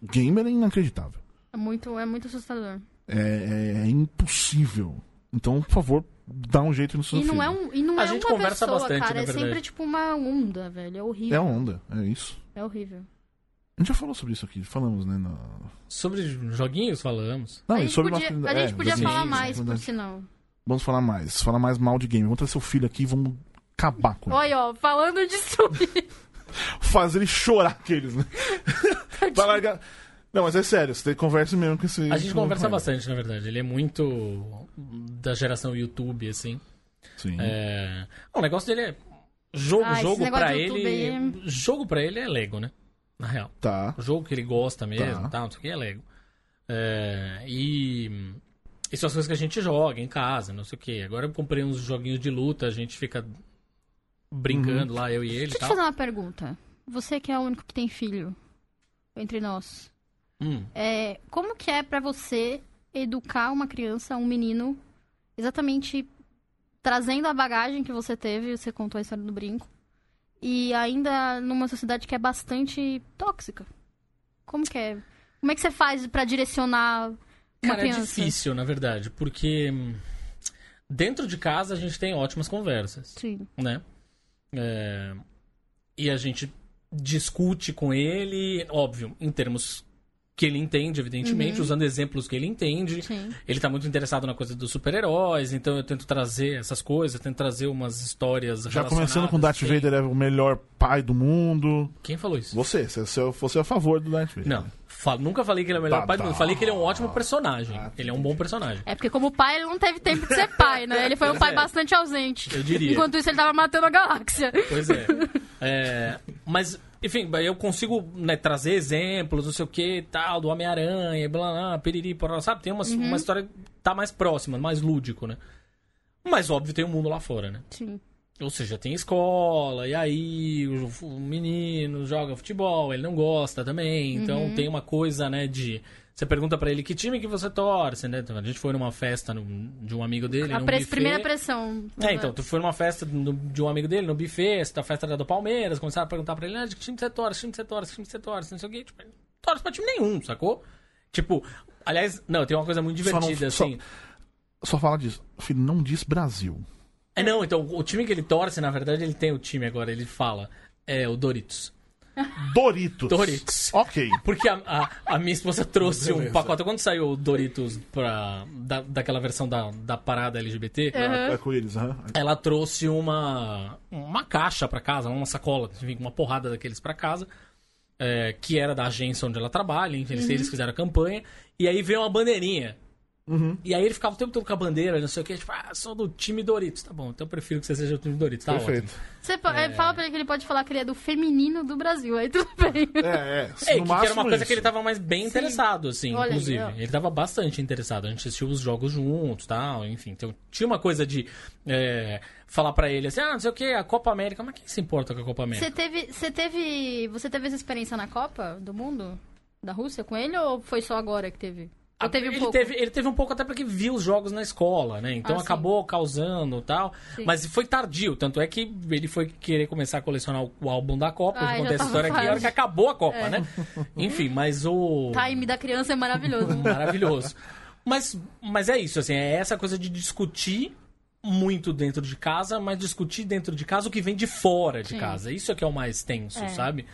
Speaker 2: gamer é inacreditável.
Speaker 3: É muito, é muito assustador.
Speaker 2: É, é- é impossível. Então, por favor, dá um jeito no seu
Speaker 3: E não
Speaker 2: filho.
Speaker 3: é, um, e não
Speaker 4: A
Speaker 3: é
Speaker 4: gente
Speaker 3: uma
Speaker 4: conversa
Speaker 3: pessoa,
Speaker 4: bastante,
Speaker 3: cara. É sempre tipo uma onda, velho. É horrível.
Speaker 2: É onda, é isso.
Speaker 3: É horrível.
Speaker 2: A gente já falou sobre isso aqui, falamos, né? na-
Speaker 4: Sobre joguinhos falamos.
Speaker 2: Não,
Speaker 3: a
Speaker 2: e
Speaker 3: gente
Speaker 2: sobre
Speaker 3: podia, a gente
Speaker 2: é,
Speaker 3: podia falar
Speaker 4: sim,
Speaker 3: mais, por sinal.
Speaker 2: Vamos falar mais. Falar mais mal de game. Vamos trazer seu filho aqui e vamos acabar com ele.
Speaker 3: Olha, ó, falando de subir.
Speaker 2: Fazer ele chorar aqueles, né? Vai largar. Não, mas é sério, você conversa mesmo com esse.
Speaker 4: A gente conversa bastante, na verdade. Ele é muito da geração YouTube, assim.
Speaker 2: Sim.
Speaker 4: É... O negócio dele é. Jogo,
Speaker 3: Ah,
Speaker 4: jogo pra ele.
Speaker 3: aí
Speaker 4: Jogo pra ele é Lego, né? Na real.
Speaker 2: Tá.
Speaker 4: O jogo que ele gosta mesmo,
Speaker 2: Tá.
Speaker 4: tal, não sei o que, é Lego. É, e. Isso são as coisas que a gente joga em casa, não sei o que. Agora eu comprei uns joguinhos de luta, a gente fica brincando lá, eu e ele e
Speaker 3: Deixa eu te fazer uma pergunta. Você que é o único que tem filho entre nós.
Speaker 4: Hum.
Speaker 3: É, como que é pra você educar uma criança, um menino, exatamente trazendo a bagagem que você teve, você contou a história do brinco, e ainda numa sociedade que é bastante tóxica? Como que é? Como é que você faz pra direcionar uma
Speaker 4: Cara, é
Speaker 3: criança?
Speaker 4: difícil, na verdade, porque hum, dentro de casa a gente tem ótimas conversas.
Speaker 3: Sim.
Speaker 4: né? É, E a gente discute com ele, óbvio, em termos que ele entende, evidentemente,
Speaker 3: Uhum.
Speaker 4: usando exemplos que ele entende.
Speaker 3: Sim.
Speaker 4: Ele tá muito interessado na coisa dos super-heróis, então eu tento trazer essas coisas, eu tento trazer umas histórias
Speaker 2: Já começando com o Darth Vader é o melhor pai do mundo.
Speaker 4: Quem falou isso?
Speaker 2: Você, se você fosse a favor do Darth Vader.
Speaker 4: Não, fal- nunca falei que ele é o melhor
Speaker 2: Tá,
Speaker 4: pai do
Speaker 2: tá.
Speaker 4: mundo. Falei que ele é um ótimo personagem.
Speaker 2: Ah,
Speaker 4: ele é um bom personagem.
Speaker 3: É porque como pai ele não teve tempo de ser pai, né? Ele foi um pai
Speaker 4: é.
Speaker 3: bastante ausente.
Speaker 4: Eu diria.
Speaker 3: Enquanto isso ele tava matando a galáxia.
Speaker 4: Pois é. É, mas, enfim, eu consigo né, trazer exemplos, não sei o que, tal, do Homem-Aranha, blá, blá, piriri, porra, sabe? Tem umas- uma história que tá mais próxima, mais lúdico, né? Mas, óbvio, tem um mundo lá fora, né?
Speaker 3: Sim.
Speaker 4: Ou seja, tem escola, e aí o, o menino joga futebol, ele não gosta também. Então tem uma coisa, né, de. Você pergunta pra ele que time que você torce, né? A gente foi numa festa no- de um amigo dele.
Speaker 3: A primeira pressão.
Speaker 4: É, então, tu foi numa festa no- de um amigo dele, no buffet, essa festa era do Palmeiras, começaram a perguntar pra ele, ah, de que time você torce, que time você torce, que time você torce, não sei o quê. Tipo, ele não torce pra time nenhum, sacou? Tipo, aliás, não, tem uma coisa muito
Speaker 2: Só não-
Speaker 4: divertida,
Speaker 2: só-
Speaker 4: assim.
Speaker 2: Só fala disso. Filho, não diz Brasil.
Speaker 4: É, não, então, o time que ele torce, na verdade, ele tem o time agora, ele fala, é o Doritos.
Speaker 2: Doritos.
Speaker 4: Doritos.
Speaker 2: Ok.
Speaker 4: Porque a, a, a minha esposa trouxe um pacote. Quando saiu o Doritos pra, da, daquela versão da, da parada LGBT,
Speaker 2: É com eles, aham.
Speaker 4: ela trouxe uma, uma caixa pra casa, uma sacola, enfim, uma porrada daqueles pra casa, é, que era da agência onde ela trabalha, enfim, eles- eles fizeram a campanha, e aí veio uma bandeirinha. E aí ele ficava o tempo todo com a bandeira, não sei o que, tipo, ah, sou do time Doritos. Tá bom, então eu prefiro que você seja do time Doritos, tá
Speaker 2: Perfeito.
Speaker 4: ótimo.
Speaker 3: Você po- é, fala pra ele que ele pode falar que ele é do feminino do Brasil, aí tudo bem.
Speaker 2: É, é.
Speaker 4: É,
Speaker 2: no
Speaker 4: que, que era uma coisa
Speaker 2: isso.
Speaker 4: que ele tava mais bem interessado, assim,
Speaker 3: Olha aí,
Speaker 4: inclusive.
Speaker 3: ó.
Speaker 4: ele tava bastante interessado. A gente assistiu os jogos juntos tal, enfim. Então, tinha uma coisa de é, falar pra ele assim, ah, não sei o que, a Copa América, mas quem se importa com a Copa América?
Speaker 3: Você teve, você teve, você teve essa experiência na Copa do Mundo da Rússia com ele ou foi só agora que teve? Teve um
Speaker 4: ele,
Speaker 3: pouco?
Speaker 4: teve, ele teve um pouco até porque viu os jogos na escola, né? Então
Speaker 3: Ah, sim.
Speaker 4: acabou causando tal.
Speaker 3: Sim.
Speaker 4: Mas foi tardio, tanto é que ele foi querer começar a colecionar o, o álbum da Copa.
Speaker 3: Ah,
Speaker 4: eu
Speaker 3: já
Speaker 4: contei essa história aqui a hora que acabou a Copa,
Speaker 3: É.
Speaker 4: né? Enfim, mas o.
Speaker 3: O time da criança é maravilhoso.
Speaker 4: Maravilhoso. Mas, mas é isso, assim, é essa coisa de discutir muito dentro de casa, mas discutir dentro de casa o que vem de fora de
Speaker 3: Sim.
Speaker 4: casa. Isso é que é o mais tenso,
Speaker 3: É.
Speaker 4: sabe?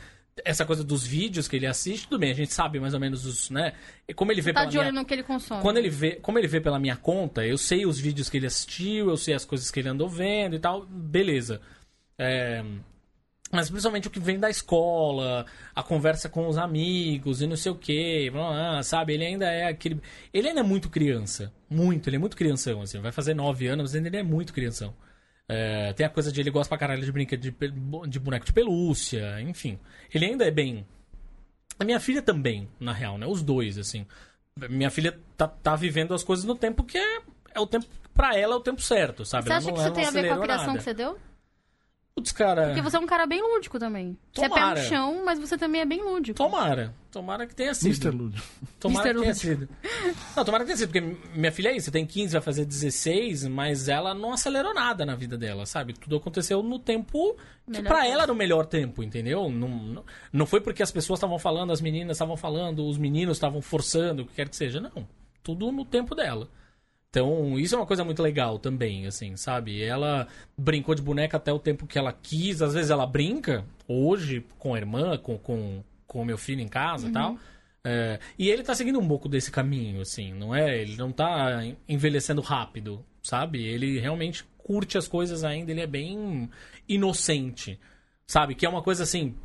Speaker 4: Essa coisa dos vídeos que ele assiste, tudo bem, a gente sabe mais ou menos os, né? E Como ele vê
Speaker 3: tá
Speaker 4: pela
Speaker 3: de olho
Speaker 4: minha...
Speaker 3: no que ele consome.
Speaker 4: Quando ele vê, como ele vê pela minha conta, eu sei os vídeos que ele assistiu, eu sei as coisas que ele andou vendo e tal, beleza. É, mas principalmente o que vem da escola, a conversa com os amigos e não sei o que, sabe? Ele ainda é aquele. Ele ainda é muito criança. Muito, ele é muito crianção, assim. Vai fazer nove anos, mas ainda ele é muito crianção. É, tem a coisa de ele gosta pra caralho de brinquedo de, de boneco de pelúcia, enfim. Ele ainda é bem. A minha filha também, na real, né? Os dois, assim. Minha filha tá, tá vivendo as coisas no tempo que é, é o tempo. Pra ela é o tempo certo, sabe?
Speaker 3: Você
Speaker 4: Ela
Speaker 3: acha
Speaker 4: não-
Speaker 3: que isso tem a ver com a criação
Speaker 4: nada.
Speaker 3: que você deu?
Speaker 4: Putz, cara.
Speaker 3: Porque você é um cara bem lúdico também. Você é pé
Speaker 4: Tomara.
Speaker 3: no chão, mas você também é bem lúdico.
Speaker 4: Tomara. Tomara que tenha sido.
Speaker 2: Mr. Ludo.
Speaker 4: Tomara
Speaker 3: Mr.
Speaker 4: que tenha sido. Não, tomara que tenha sido, porque minha filha é isso, tem 15, vai fazer 16, mas ela não acelerou nada na vida dela, sabe? Tudo aconteceu no tempo que
Speaker 3: Melhor
Speaker 4: pra
Speaker 3: tempo.
Speaker 4: ela era o melhor tempo, entendeu? Não, não, não foi porque as pessoas estavam falando, as meninas estavam falando, os meninos estavam forçando, o que quer que seja, não. Tudo no tempo dela. Então, isso é uma coisa muito legal também, assim, sabe? Ela brincou de boneca até o tempo que ela quis. Às vezes ela brinca, hoje, com a irmã, com, com, com o meu filho em casa e tal. É, e ele tá seguindo um pouco desse caminho, assim, não é? Ele não tá envelhecendo rápido, sabe? Ele realmente curte as coisas ainda, ele é bem inocente, sabe? Que é uma coisa assim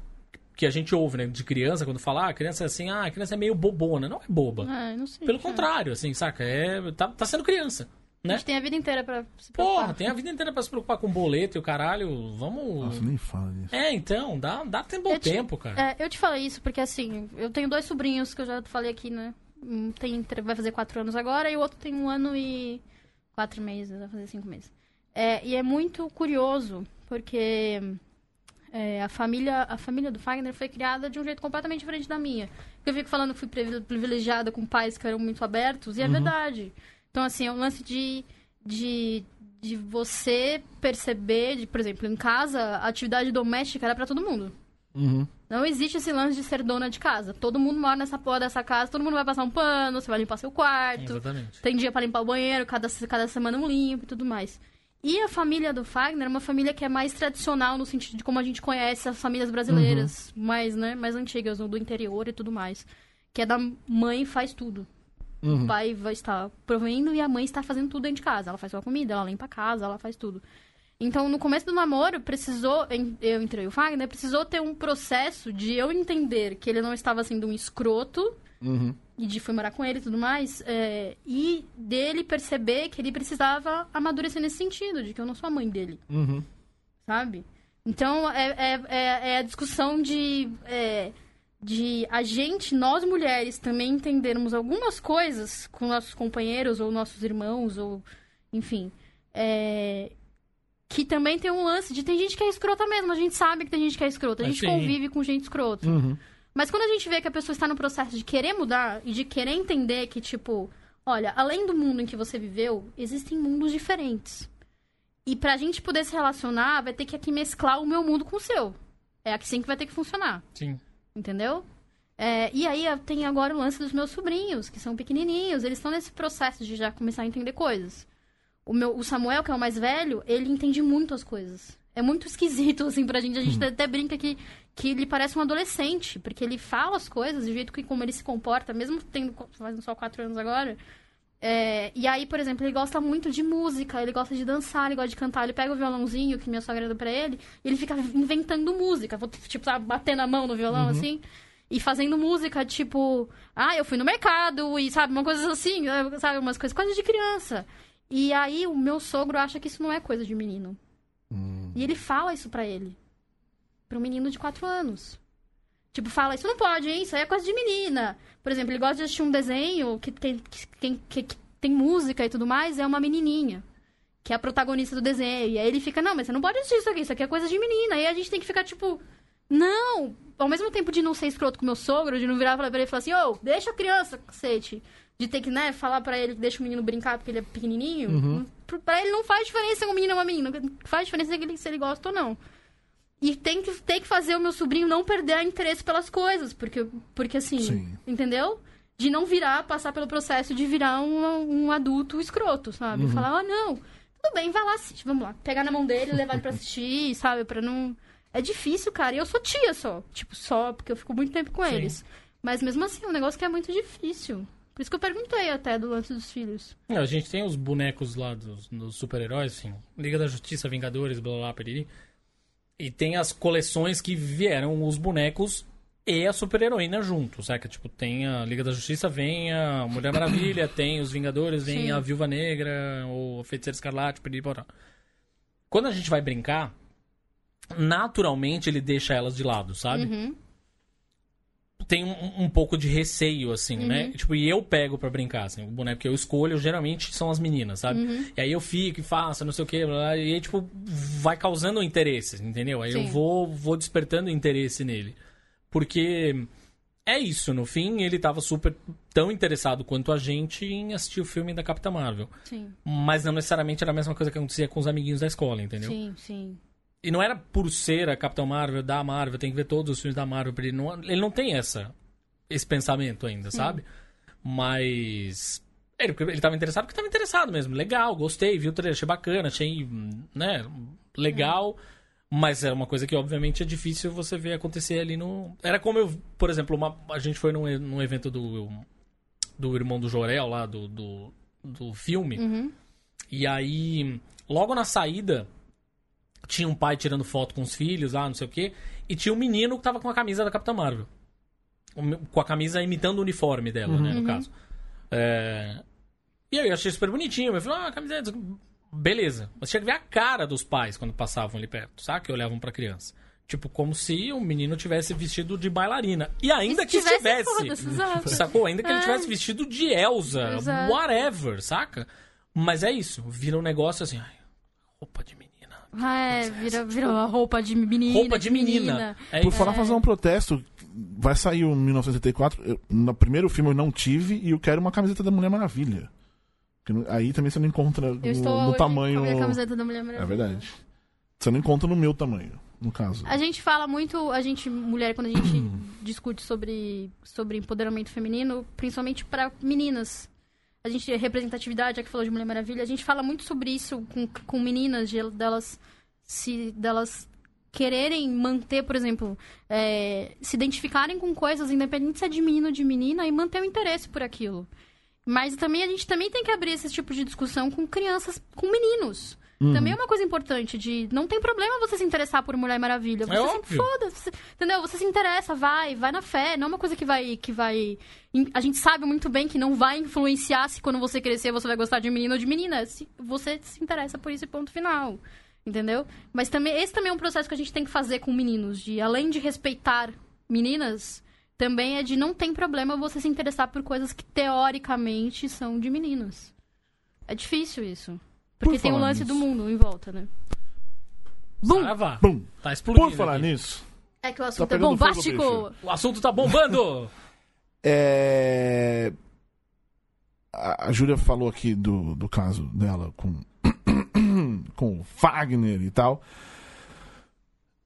Speaker 4: que a gente ouve, né, de criança, quando fala, ah, a criança é assim, ah, a criança é meio bobona. Não é boba.
Speaker 3: Ah, eu não sei.
Speaker 4: Pelo
Speaker 3: É.
Speaker 4: contrário, assim, saca? É, tá, tá sendo criança,
Speaker 3: A
Speaker 4: né?
Speaker 3: gente tem a vida inteira pra se preocupar.
Speaker 4: Porra, tem a vida inteira pra se preocupar com boleto e o caralho. Vamos.
Speaker 2: Nossa, nem fala disso.
Speaker 4: É, então, dá, dá tempo ao
Speaker 3: Eu te-
Speaker 4: tempo, cara.
Speaker 3: É, eu te falei isso porque, assim, eu tenho dois sobrinhos que eu já falei aqui, né? Um tem, vai fazer quatro anos agora e o outro tem um ano e quatro meses, vai fazer cinco meses. É, e é muito curioso, porque é, a, família, a família do Fagner foi criada de um jeito completamente diferente da minha. Eu fico falando que fui privi- privilegiada com pais que eram muito abertos, e é verdade. Então, assim, é um lance de, de, de você perceber, de, por exemplo, em casa, a atividade doméstica era pra todo mundo.
Speaker 2: Uhum.
Speaker 3: Não existe esse lance de ser dona de casa. Todo mundo mora nessa porra dessa casa, todo mundo vai passar um pano, você vai limpar seu quarto.
Speaker 4: Exatamente.
Speaker 3: Tem dia pra limpar o banheiro, cada, cada semana um limpo e tudo mais. E a família do Fagner é uma família que é mais tradicional no sentido de como a gente conhece as famílias brasileiras, mais, né, mais antigas, do interior e tudo mais. Que é da mãe faz tudo. O pai vai estar provendo e a mãe está fazendo tudo dentro de casa. Ela faz sua comida, ela limpa a casa, ela faz tudo. Então, no começo do namoro, precisou, eu entrei o Fagner, precisou ter um processo de eu entender que ele não estava sendo um escroto,
Speaker 2: Uhum.
Speaker 3: E de fui morar com ele e tudo mais, é, e dele perceber que ele precisava amadurecer nesse sentido, de que eu não sou a mãe dele,
Speaker 2: Uhum.
Speaker 3: sabe? Então, é, é, é, é a discussão de, é, de a gente, nós mulheres, também entendermos algumas coisas com nossos companheiros ou nossos irmãos, ou enfim, é, que também tem um lance de tem gente que é escrota mesmo, a gente sabe que tem gente que é escrota, a
Speaker 4: Ah,
Speaker 3: gente
Speaker 4: sim.
Speaker 3: convive com gente escrota.
Speaker 2: Uhum.
Speaker 3: Mas quando a gente vê que a pessoa está no processo de querer mudar e de querer entender que, tipo, olha, além do mundo em que você viveu, existem mundos diferentes. E pra gente poder se relacionar, vai ter que aqui mesclar o meu mundo com o seu. É assim que vai ter que funcionar,
Speaker 4: Sim.
Speaker 3: entendeu? É, e aí tem agora o lance dos meus sobrinhos, que são pequenininhos, eles estão nesse processo de já começar a entender coisas. O, meu, o Samuel, que é o mais velho, ele entende muito as coisas. É muito esquisito, assim, pra gente. A
Speaker 2: Hum.
Speaker 3: gente até brinca que, que ele parece um adolescente, porque ele fala as coisas, do jeito que como ele se comporta, mesmo tendo fazendo só quatro anos agora. É, e aí, por exemplo, ele gosta muito de música, ele gosta de dançar, ele gosta de cantar. Ele pega o violãozinho que minha sogra deu pra ele e ele fica inventando música. Tipo, sabe, batendo a mão no violão,
Speaker 2: Uhum.
Speaker 3: assim. E fazendo música, tipo... Ah, eu fui no mercado e, sabe, uma coisa assim, sabe? Umas coisas, coisas de criança. E aí, o meu sogro acha que isso não é coisa de menino.
Speaker 2: Hum.
Speaker 3: E ele fala isso pra ele. Pra um menino de 4 anos. Tipo, fala, isso não pode, hein? Isso aí é coisa de menina. Por exemplo, ele gosta de assistir um desenho que tem, que, que- que- tem música e tudo mais, é uma menininha. Que é a protagonista do desenho. E aí ele fica, não, mas você não pode assistir isso aqui, isso aqui é coisa de menina. E aí a gente tem que ficar, tipo, não! Ao mesmo tempo de não ser escroto com meu sogro, de não virar pra ele e falar assim, ô, deixa a criança, cacete. De ter que, né, falar pra ele que deixa o menino brincar porque ele é pequenininho.
Speaker 2: Uhum.
Speaker 3: Pra- ele não faz diferença se um menino ou uma menina. Faz diferença se ele gosta ou não. E tem que, tem que fazer o meu sobrinho não perder interesse pelas coisas. Porque, porque assim,
Speaker 2: Sim.
Speaker 3: entendeu? De não virar, passar pelo processo de virar um, um adulto escroto, sabe?
Speaker 2: Uhum.
Speaker 3: Falar, ah, não, tudo bem, vai lá assistir, vamos lá. Pegar na mão dele, levar ele pra assistir, sabe? Pra não... É difícil, cara. E eu sou tia só. Tipo, só, porque eu fico muito tempo com
Speaker 4: Sim.
Speaker 3: eles. Mas mesmo assim, é um negócio que é muito difícil. Por isso que eu perguntei até do lance dos filhos.
Speaker 4: Não, a gente tem os bonecos lá dos, dos super-heróis, assim, Liga da Justiça, Vingadores, blá blá, blá periri. E tem as coleções que vieram os bonecos e a super-heroína junto, saca? Tipo, tem a Liga da Justiça, vem a Mulher Maravilha, tem os Vingadores, vem
Speaker 3: Sim.
Speaker 4: a Viúva Negra, ou a Feiticeira Escarlate, periri, porra. Quando a gente vai brincar, naturalmente ele deixa elas de lado, sabe?
Speaker 3: Uhum.
Speaker 4: Tem um, um pouco de receio, assim, né?
Speaker 3: Uhum.
Speaker 4: Tipo, e eu pego pra brincar, assim. O boneco que eu escolho, geralmente, são as meninas, sabe?
Speaker 3: Uhum.
Speaker 4: E aí eu fico e faço, não sei o quê, blá, blá, e aí, tipo, vai causando interesse, entendeu? Aí eu
Speaker 3: Sim.
Speaker 4: vou, vou despertando interesse nele. Porque é isso, no fim, ele tava super tão interessado quanto a gente em assistir o filme da Capitã Marvel.
Speaker 3: Sim,
Speaker 4: Mas não necessariamente era a mesma coisa que acontecia com os amiguinhos da escola, entendeu?
Speaker 3: sim, sim.
Speaker 4: E não era por ser a Capitão Marvel, da Marvel, tem que ver todos os filmes da Marvel pra ele. Não, ele não tem essa, esse pensamento ainda, sabe? Mas. Ele, ele tava interessado porque tava interessado mesmo. Legal, gostei, viu o trailer, achei bacana, achei, né, legal. Mas é uma coisa que, obviamente, é difícil você ver acontecer ali no. Era como eu, por exemplo, uma, a gente foi num, num evento do, do irmão do Jorel lá, do, do, do filme.
Speaker 3: Uhum.
Speaker 4: E aí, logo na saída, tinha um pai tirando foto com os filhos lá, não sei o quê. E tinha um menino que tava com a camisa da Capitã Marvel. Com a camisa imitando o uniforme dela, né, no
Speaker 3: Uhum.
Speaker 4: caso. É, E aí eu achei super bonitinho. Eu falei, ah, camiseta. Beleza. Mas tinha que ver a cara dos pais quando passavam ali perto, sabe? Que olhavam pra criança. Tipo, como se o menino tivesse vestido de bailarina. E ainda que
Speaker 3: tivesse,
Speaker 4: estivesse. Sacou? Ainda que ele
Speaker 3: É.
Speaker 4: tivesse vestido de Elsa,
Speaker 3: Exato.
Speaker 4: whatever, saca? Mas é isso. Vira um negócio assim, ai, roupa de menina.
Speaker 3: Ah, é, vira, vira uma roupa de menina.
Speaker 4: Roupa de menina. É
Speaker 2: Por falar fazer um protesto, vai sair o 1984. Eu, no primeiro filme eu não tive e eu quero uma camiseta da Mulher Maravilha. Aí também você não encontra
Speaker 3: Eu
Speaker 2: no,
Speaker 3: estou
Speaker 2: no tamanho.
Speaker 3: com a minha camiseta da Mulher Maravilha.
Speaker 2: É verdade. Você não encontra no meu tamanho, no caso.
Speaker 3: A gente fala muito, a gente, mulher, quando a gente discute sobre, sobre empoderamento feminino, principalmente para meninas. A gente, representatividade, já que falou de Mulher Maravilha, a gente fala muito sobre isso com, com meninas, de, delas se delas quererem manter, por exemplo, é, se identificarem com coisas, independente se é de menino ou de menina, e manter o interesse por aquilo. Mas também a gente também tem que abrir esse tipo de discussão com crianças, com meninos. Também é uma coisa importante de não tem problema você se interessar por Mulher Maravilha. Você
Speaker 4: É
Speaker 3: se foda, você- entendeu? Você se interessa, vai, vai na fé, não é uma coisa que vai que vai a gente sabe muito bem que não vai influenciar se quando você crescer você vai gostar de menino ou de menina, se você se interessa por isso ponto final. Entendeu? Mas também esse também é um processo que a gente tem que fazer com meninos, de além de respeitar meninas, também é de não tem problema você se interessar por coisas que teoricamente são de meninas. É difícil isso. Porque
Speaker 2: Por
Speaker 3: tem o lance
Speaker 2: nisso.
Speaker 3: do mundo em volta, né? Bum!
Speaker 4: Saravá.
Speaker 2: Bum!
Speaker 4: Tá explodindo.
Speaker 2: Por falar
Speaker 4: aqui.
Speaker 2: nisso,
Speaker 3: É que o assunto é
Speaker 2: pegando fogo,
Speaker 3: bombástico.
Speaker 4: O assunto tá bombando!
Speaker 2: é. A, a Júlia falou aqui do, do caso dela com, com o Fagner e tal.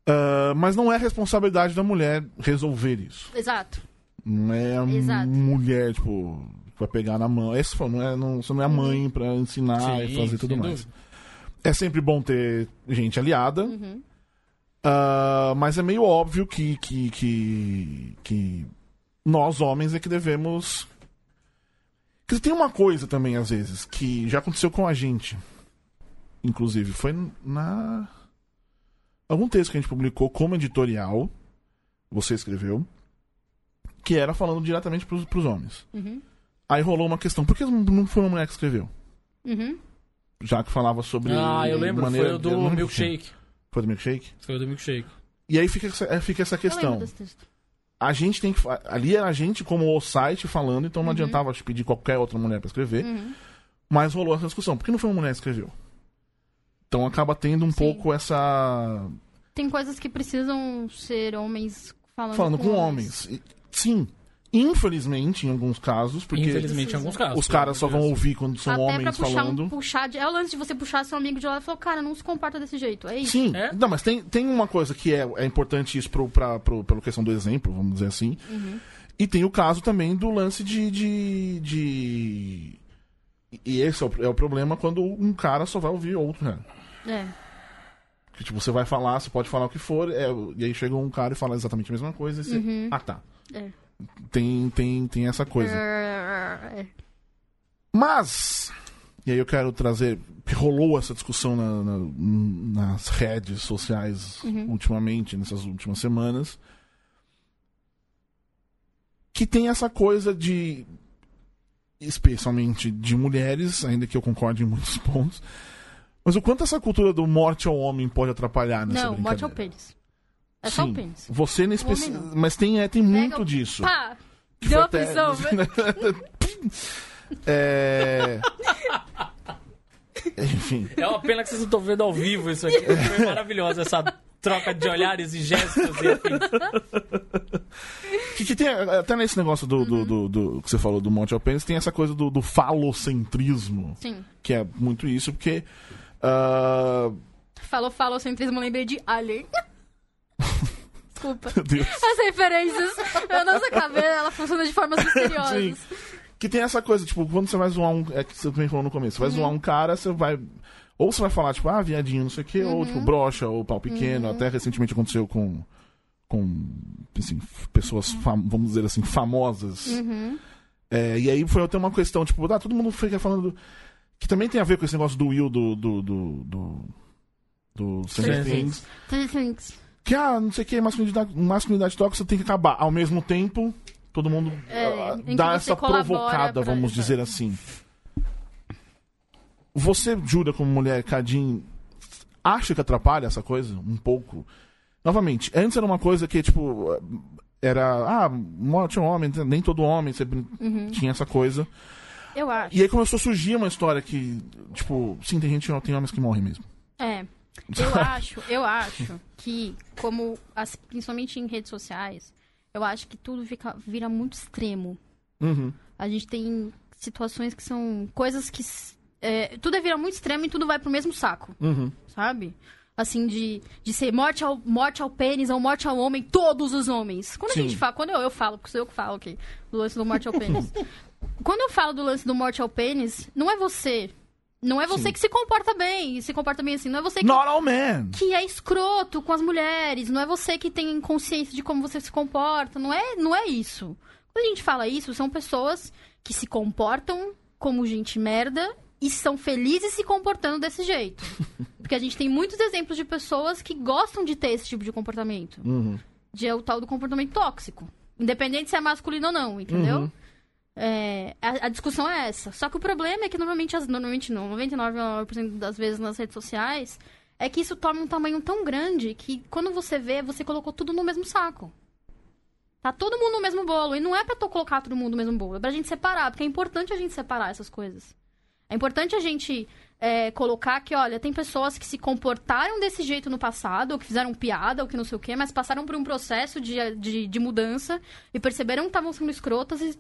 Speaker 2: Ah, mas não é responsabilidade da mulher resolver isso.
Speaker 3: Exato.
Speaker 2: Não é a
Speaker 3: Exato.
Speaker 2: mulher, tipo, vai pegar na mão. Esse foi, não é, não, você não é a mãe pra ensinar e
Speaker 4: Sim,
Speaker 2: fazer tudo mais.
Speaker 4: dúvida.
Speaker 2: É sempre bom ter gente aliada.
Speaker 3: Uhum.
Speaker 2: Ah, mas é meio óbvio que, que, que, que nós, homens, é que devemos. Porque tem uma coisa também, às vezes, que já aconteceu com a gente. Inclusive, foi na. Algum texto que a gente publicou como editorial. Você escreveu. Que era falando diretamente pros, pros homens.
Speaker 3: Uhum.
Speaker 2: Aí rolou uma questão. Por que não foi uma mulher que escreveu?
Speaker 3: Uhum.
Speaker 2: Já que falava sobre.
Speaker 4: Ah, eu lembro,
Speaker 2: maneira-
Speaker 4: foi o do milkshake.
Speaker 2: Foi do milkshake?
Speaker 4: Foi o do milkshake.
Speaker 2: E aí fica essa, fica essa questão. a gente tem que. Ali era a gente como o site falando, então não adiantava te pedir qualquer outra mulher pra escrever.
Speaker 3: Uhum.
Speaker 2: Mas rolou essa discussão. Por que não foi uma mulher que escreveu? Então acaba tendo um
Speaker 3: Sim.
Speaker 2: pouco essa.
Speaker 3: Tem coisas que precisam ser homens falando,
Speaker 2: Falando com homens. E- Sim. Infelizmente, em alguns casos, porque
Speaker 4: Infelizmente, em alguns casos.
Speaker 2: os caras só vão ouvir quando são
Speaker 3: Até pra
Speaker 2: homens
Speaker 3: puxar
Speaker 2: falando.
Speaker 3: um puxar de... É o lance de você puxar seu amigo de lado e falar, cara, não se comporta desse jeito. É isso.
Speaker 2: Sim,
Speaker 4: É?
Speaker 2: não, mas tem, tem uma coisa que é, é importante isso pro, pra, pro, pela questão do exemplo, vamos dizer assim.
Speaker 3: Uhum.
Speaker 2: E tem o caso também do lance de. de, de... E esse é o, é o problema quando um cara só vai ouvir outro, né?
Speaker 3: É.
Speaker 2: Que tipo, você vai falar, você pode falar o que for, é, e aí chega um cara e fala exatamente a mesma coisa e você.
Speaker 3: Uhum.
Speaker 2: Ah, tá.
Speaker 3: É.
Speaker 2: Tem, tem, tem essa coisa. Mas, e aí eu quero trazer, que rolou essa discussão na- na- nas redes sociais ultimamente, nessas últimas semanas, que tem essa coisa de, especialmente de mulheres, ainda que eu concorde em muitos pontos, mas o quanto essa cultura do morte ao homem pode atrapalhar nessa
Speaker 3: Não, morte
Speaker 2: brincadeira.
Speaker 3: ao pênis. É só
Speaker 2: Sim.
Speaker 3: o pênis.
Speaker 2: Você nesse especi... Mas tem, é, tem muito
Speaker 3: o-
Speaker 2: disso.
Speaker 3: Pá!
Speaker 2: Que
Speaker 3: Deu a prisão.
Speaker 2: É... Enfim.
Speaker 4: É uma pena que vocês não estão vendo ao vivo isso aqui. Foi maravilhosa essa troca de olhares e gestos e afins.
Speaker 2: Que, que tem, até nesse negócio do, do, do- do- que você falou do Monte Alpenes, tem essa coisa do, do falocentrismo,
Speaker 3: Sim.
Speaker 2: que é muito isso, porque. ah,
Speaker 3: Falou falocentrismo, eu lembrei de Alien. Desculpa.
Speaker 2: meu Deus.
Speaker 3: As referências. A nossa cabeça, ela funciona de formas misteriosas.
Speaker 2: Que tem essa coisa, tipo, quando você vai zoar um. É que você também falou no começo, você vai zoar um cara, você vai. Ou você vai falar, tipo, ah, viadinho, não sei o quê, ou tipo, brocha, ou pau pequeno. Até recentemente aconteceu com. Com. Assim, pessoas, fam- vamos dizer assim, famosas.
Speaker 3: Uhum.
Speaker 2: É, e aí foi até uma questão, tipo, ah, todo mundo fica falando. do- que também tem a ver com esse negócio do Will do. do. do. do, do Stranger
Speaker 4: Stranger
Speaker 2: Things.
Speaker 3: Three things.
Speaker 2: Que, ah, não sei o que, masculinidade, masculinidade tóxica tem que acabar. Ao mesmo tempo, todo mundo
Speaker 3: É,
Speaker 2: ah, dá essa provocada, vamos dizer assim. Você, Júlia, como mulher, Cadinho, acha que atrapalha essa coisa? Um pouco? Novamente, antes era uma coisa que, tipo, era. Ah, morte é um homem, nem todo homem sempre
Speaker 3: Uhum.
Speaker 2: tinha essa coisa.
Speaker 3: Eu acho.
Speaker 2: E aí começou a surgir uma história que, tipo, sim, tem gente, tem homens que morrem mesmo.
Speaker 3: É. Eu acho, eu acho que, como as- principalmente em redes sociais, eu acho que tudo fica, vira muito extremo.
Speaker 2: Uhum.
Speaker 3: A gente tem situações que são coisas que. é, tudo é vira muito extremo e tudo vai pro mesmo saco,
Speaker 2: Uhum.
Speaker 3: sabe? Assim, de, de ser morte ao, morte ao pênis ou morte ao homem, todos os homens. Quando
Speaker 2: Sim.
Speaker 3: a gente fala, quando eu, eu falo, porque sou eu que falo aqui, do lance do morte ao pênis. quando eu falo do lance do morte ao pênis, não é você. Não é você
Speaker 2: Sim.
Speaker 3: que se comporta bem, se comporta bem assim. Não é você que
Speaker 2: Not all men!
Speaker 3: que é escroto com as mulheres, não é você que tem consciência de como você se comporta, não é, não é isso. Quando a gente fala isso, são pessoas que se comportam como gente merda e são felizes se comportando desse jeito. Porque a gente tem muitos exemplos de pessoas que gostam de ter esse tipo de comportamento.
Speaker 2: Uhum.
Speaker 3: De é o tal do comportamento tóxico. Independente se é masculino ou não, entendeu?
Speaker 2: Uhum.
Speaker 3: É, a, a discussão é essa. Só que o problema é que normalmente, as, normalmente não, 99% das vezes nas redes sociais, é que isso toma um tamanho tão grande que quando você vê, você colocou tudo no mesmo saco. Tá todo mundo no mesmo bolo. E não é pra tu colocar todo mundo no mesmo bolo, é pra gente separar, porque é importante a gente separar essas coisas. É importante a gente é, colocar que, olha, tem pessoas que se comportaram desse jeito no passado, ou que fizeram piada, ou que não sei o quê, mas passaram por um processo de, de, de mudança e perceberam que estavam sendo escrotas e,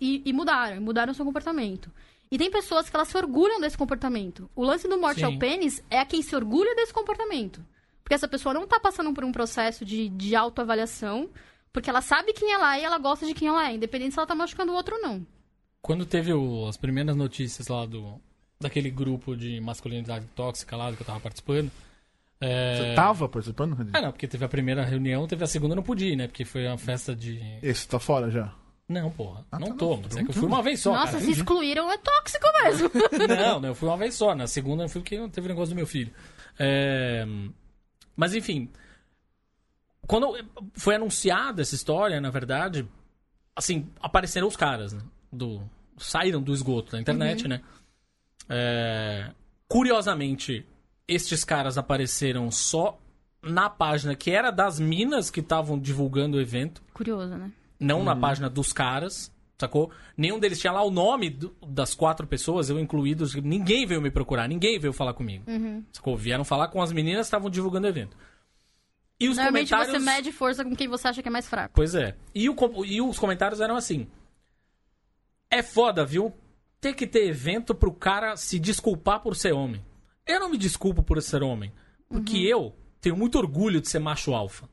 Speaker 3: e, e mudaram, mudaram seu comportamento. E tem pessoas que elas se orgulham desse comportamento. O lance do morte
Speaker 4: Sim.
Speaker 3: ao pênis é a quem se orgulha desse comportamento. Porque essa pessoa não tá passando por um processo de, de autoavaliação, porque ela sabe quem ela é e ela gosta de quem ela é, independente se ela tá machucando o outro ou não.
Speaker 4: Quando teve o- as primeiras notícias lá do, daquele grupo de masculinidade tóxica lá que eu tava participando. É...
Speaker 2: Você tava participando?
Speaker 4: Ah, não, porque teve a primeira reunião, teve a segunda eu não pude ir, né? Porque foi uma festa de.
Speaker 2: Esse tá fora já.
Speaker 4: Não, porra.
Speaker 2: Ah,
Speaker 4: não
Speaker 2: tá,
Speaker 4: tô,
Speaker 2: não,
Speaker 4: mas é que eu fui uma vez só.
Speaker 3: Nossa,
Speaker 4: cara.
Speaker 3: se excluíram é tóxico mesmo.
Speaker 4: Não, não, eu fui uma vez só. Na segunda eu fui porque não teve negócio do meu filho. É, Mas enfim. Quando foi anunciada essa história, na verdade, assim, apareceram os caras, né? Do... Saíram do esgoto da internet, né? É, Curiosamente, estes caras apareceram só na página que era das minas que estavam divulgando o evento
Speaker 3: Curioso, né?
Speaker 4: não
Speaker 2: Uhum.
Speaker 4: na página dos caras, sacou? Nenhum deles tinha lá o nome do- das quatro pessoas, eu incluído. Ninguém veio me procurar, ninguém veio falar comigo.
Speaker 3: Uhum.
Speaker 4: Sacou? Vieram falar com as meninas que estavam divulgando o evento. E os
Speaker 3: Normalmente
Speaker 4: comentários.
Speaker 3: você mede força com quem você acha que é mais fraco.
Speaker 4: Pois é. E, o e os comentários eram assim: É foda, viu? Ter que ter evento pro cara se desculpar por ser homem. Eu não me desculpo por ser homem. Porque
Speaker 3: Uhum.
Speaker 4: eu tenho muito orgulho de ser macho alfa.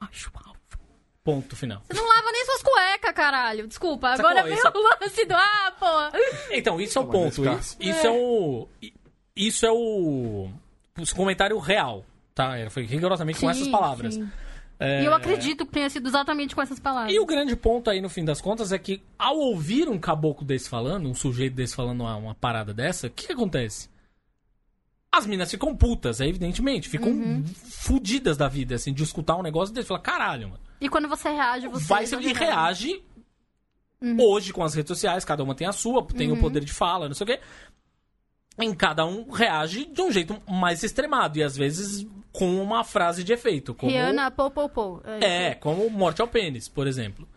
Speaker 3: Macho alfa.
Speaker 4: Ponto final.
Speaker 3: Você não lava nem suas cuecas, caralho. Desculpa, agora vem
Speaker 4: Esse-
Speaker 3: o lance do... Ah, pô.
Speaker 4: Então, isso é o ponto.
Speaker 2: caso-
Speaker 4: Isso é o. Isso é o. O comentário real, tá? Era- Foi rigorosamente com
Speaker 3: Sim,
Speaker 4: essas palavras.
Speaker 3: sim.
Speaker 4: É,
Speaker 3: E eu acredito que tenha sido exatamente com essas palavras.
Speaker 4: E o grande ponto aí, no fim das contas, é que ao ouvir um caboclo desse falando, um sujeito desse falando uma, uma parada dessa, o que, que acontece? As minas ficam putas, é evidentemente. Ficam
Speaker 3: Uhum.
Speaker 4: fudidas da vida, assim, de escutar um negócio desse. Fala, caralho, mano.
Speaker 3: E quando você reage, você...
Speaker 4: Vai ser e reage
Speaker 3: Uhum.
Speaker 4: hoje com as redes sociais, cada uma tem a sua, tem o poder de fala, não sei o quê. Em cada um reage de um jeito mais extremado e às vezes com uma frase de efeito. Como,
Speaker 3: Rihanna, pou, pou, pou.
Speaker 4: É, como morte ao pênis, por exemplo.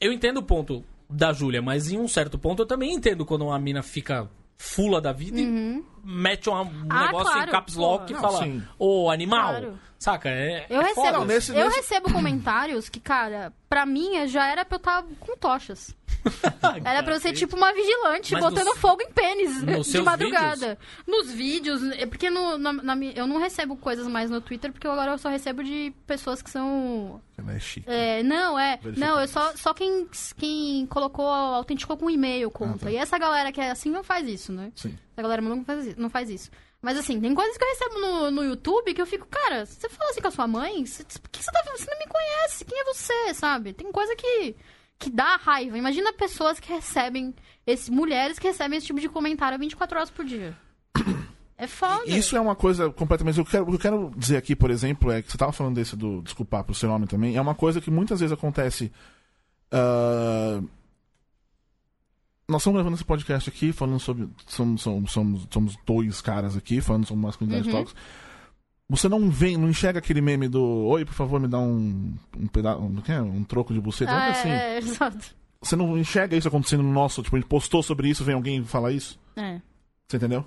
Speaker 4: Eu entendo o ponto da Júlia, mas em um certo ponto eu também entendo quando uma mina fica fula da vida e mete um
Speaker 3: Uhum. Ah,
Speaker 4: negócio
Speaker 3: claro,
Speaker 4: em caps lock
Speaker 3: porra.
Speaker 4: e
Speaker 2: Não,
Speaker 4: fala, ô animal,
Speaker 3: Claro.
Speaker 4: saca? É,
Speaker 3: Eu
Speaker 4: é
Speaker 3: recebo,
Speaker 4: foda.
Speaker 2: Não, nesse-
Speaker 3: eu
Speaker 2: nesse-
Speaker 3: recebo comentários que, cara, pra mim já era pra eu estar com tochas. Era pra eu ser tipo uma vigilante,
Speaker 4: Mas
Speaker 3: botando
Speaker 4: nos-
Speaker 3: fogo em pênis
Speaker 4: nos
Speaker 3: de madrugada. Nos vídeos, é porque no, na, na eu não recebo coisas mais no Twitter, porque agora eu só recebo de pessoas que são.
Speaker 2: Ela é chique.
Speaker 3: é, não, é. Não, eu só, só quem, quem colocou, autenticou com e-mail conta.
Speaker 2: tá.
Speaker 3: E essa galera que é assim não faz isso, né?
Speaker 2: Sim.
Speaker 3: A galera não faz, isso- não faz isso. Mas assim, tem coisas que eu recebo no, no YouTube que eu fico, cara, você fala assim com a sua mãe? Você- Por que você tá? Você não me conhece? Quem é você, sabe? Tem coisa que, que dá raiva. Imagina pessoas que recebem, esse, mulheres que recebem esse tipo de comentário 24 horas por dia. É foda.
Speaker 2: Isso é uma coisa completamente. Eu quero, o que eu quero dizer aqui, por exemplo, é que você estava falando desse do desculpar pro seu nome também. É uma coisa que muitas vezes acontece. ah, Nós estamos gravando esse podcast aqui, falando sobre. Somos, somos, somos, somos dois caras aqui, falando sobre masculinidade
Speaker 3: Uhum.
Speaker 2: tóxica. Você não vem, não enxerga aquele meme do Oi, por favor, me dá um, um pedaço. Um, é? um troco de buceta.
Speaker 3: Ah,
Speaker 2: é assim.
Speaker 3: é, é, exato.
Speaker 2: Você não enxerga isso acontecendo no nosso. Tipo, a gente postou sobre isso, vem alguém falar isso?
Speaker 3: É.
Speaker 2: Você entendeu?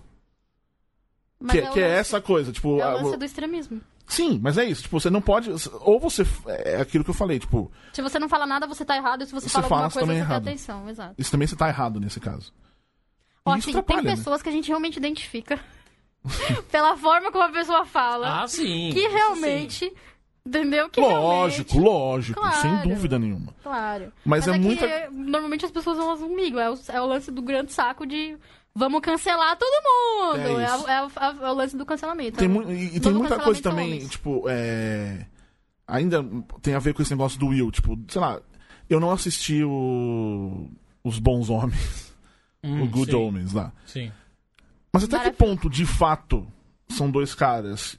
Speaker 3: Mas
Speaker 2: que
Speaker 3: é, o
Speaker 2: que é essa coisa, tipo.
Speaker 3: É
Speaker 2: a-
Speaker 3: o lance do extremismo.
Speaker 2: Sim, mas é isso. Tipo, você não pode. Ou você. É aquilo que eu falei, tipo,
Speaker 3: Se você não fala nada, você tá errado. E se você,
Speaker 2: Você
Speaker 3: fala
Speaker 2: fala,
Speaker 3: alguma
Speaker 2: você
Speaker 3: coisa,
Speaker 2: também
Speaker 3: você
Speaker 2: é
Speaker 3: tem atenção. Exato.
Speaker 2: isso também você tá errado nesse caso.
Speaker 3: Ó, tem
Speaker 2: atrapalha, né?
Speaker 3: pessoas que a gente realmente identifica pela forma como a pessoa fala.
Speaker 4: Ah, sim.
Speaker 3: que realmente. Entendeu? Que
Speaker 2: Lógico,
Speaker 3: realmente,
Speaker 2: lógico,
Speaker 3: Claro.
Speaker 2: sem dúvida nenhuma.
Speaker 3: Claro.
Speaker 2: Mas é
Speaker 3: que
Speaker 2: muita-
Speaker 3: normalmente as pessoas vão comigo. É o, é o lance do grande saco de. Vamos cancelar todo mundo.
Speaker 2: É
Speaker 3: É, é a- é o lance do cancelamento.
Speaker 2: Tem
Speaker 3: É
Speaker 2: mu- e, e tem muita coisa também,
Speaker 3: homens.
Speaker 2: tipo, é. Ainda tem a ver com esse negócio do Will, tipo, sei lá, eu não assisti o. Os Bons Homens,
Speaker 4: Hum,
Speaker 2: o Good
Speaker 4: sim,
Speaker 2: Homens lá.
Speaker 4: Sim.
Speaker 2: Mas até que ponto, de fato, são dois caras.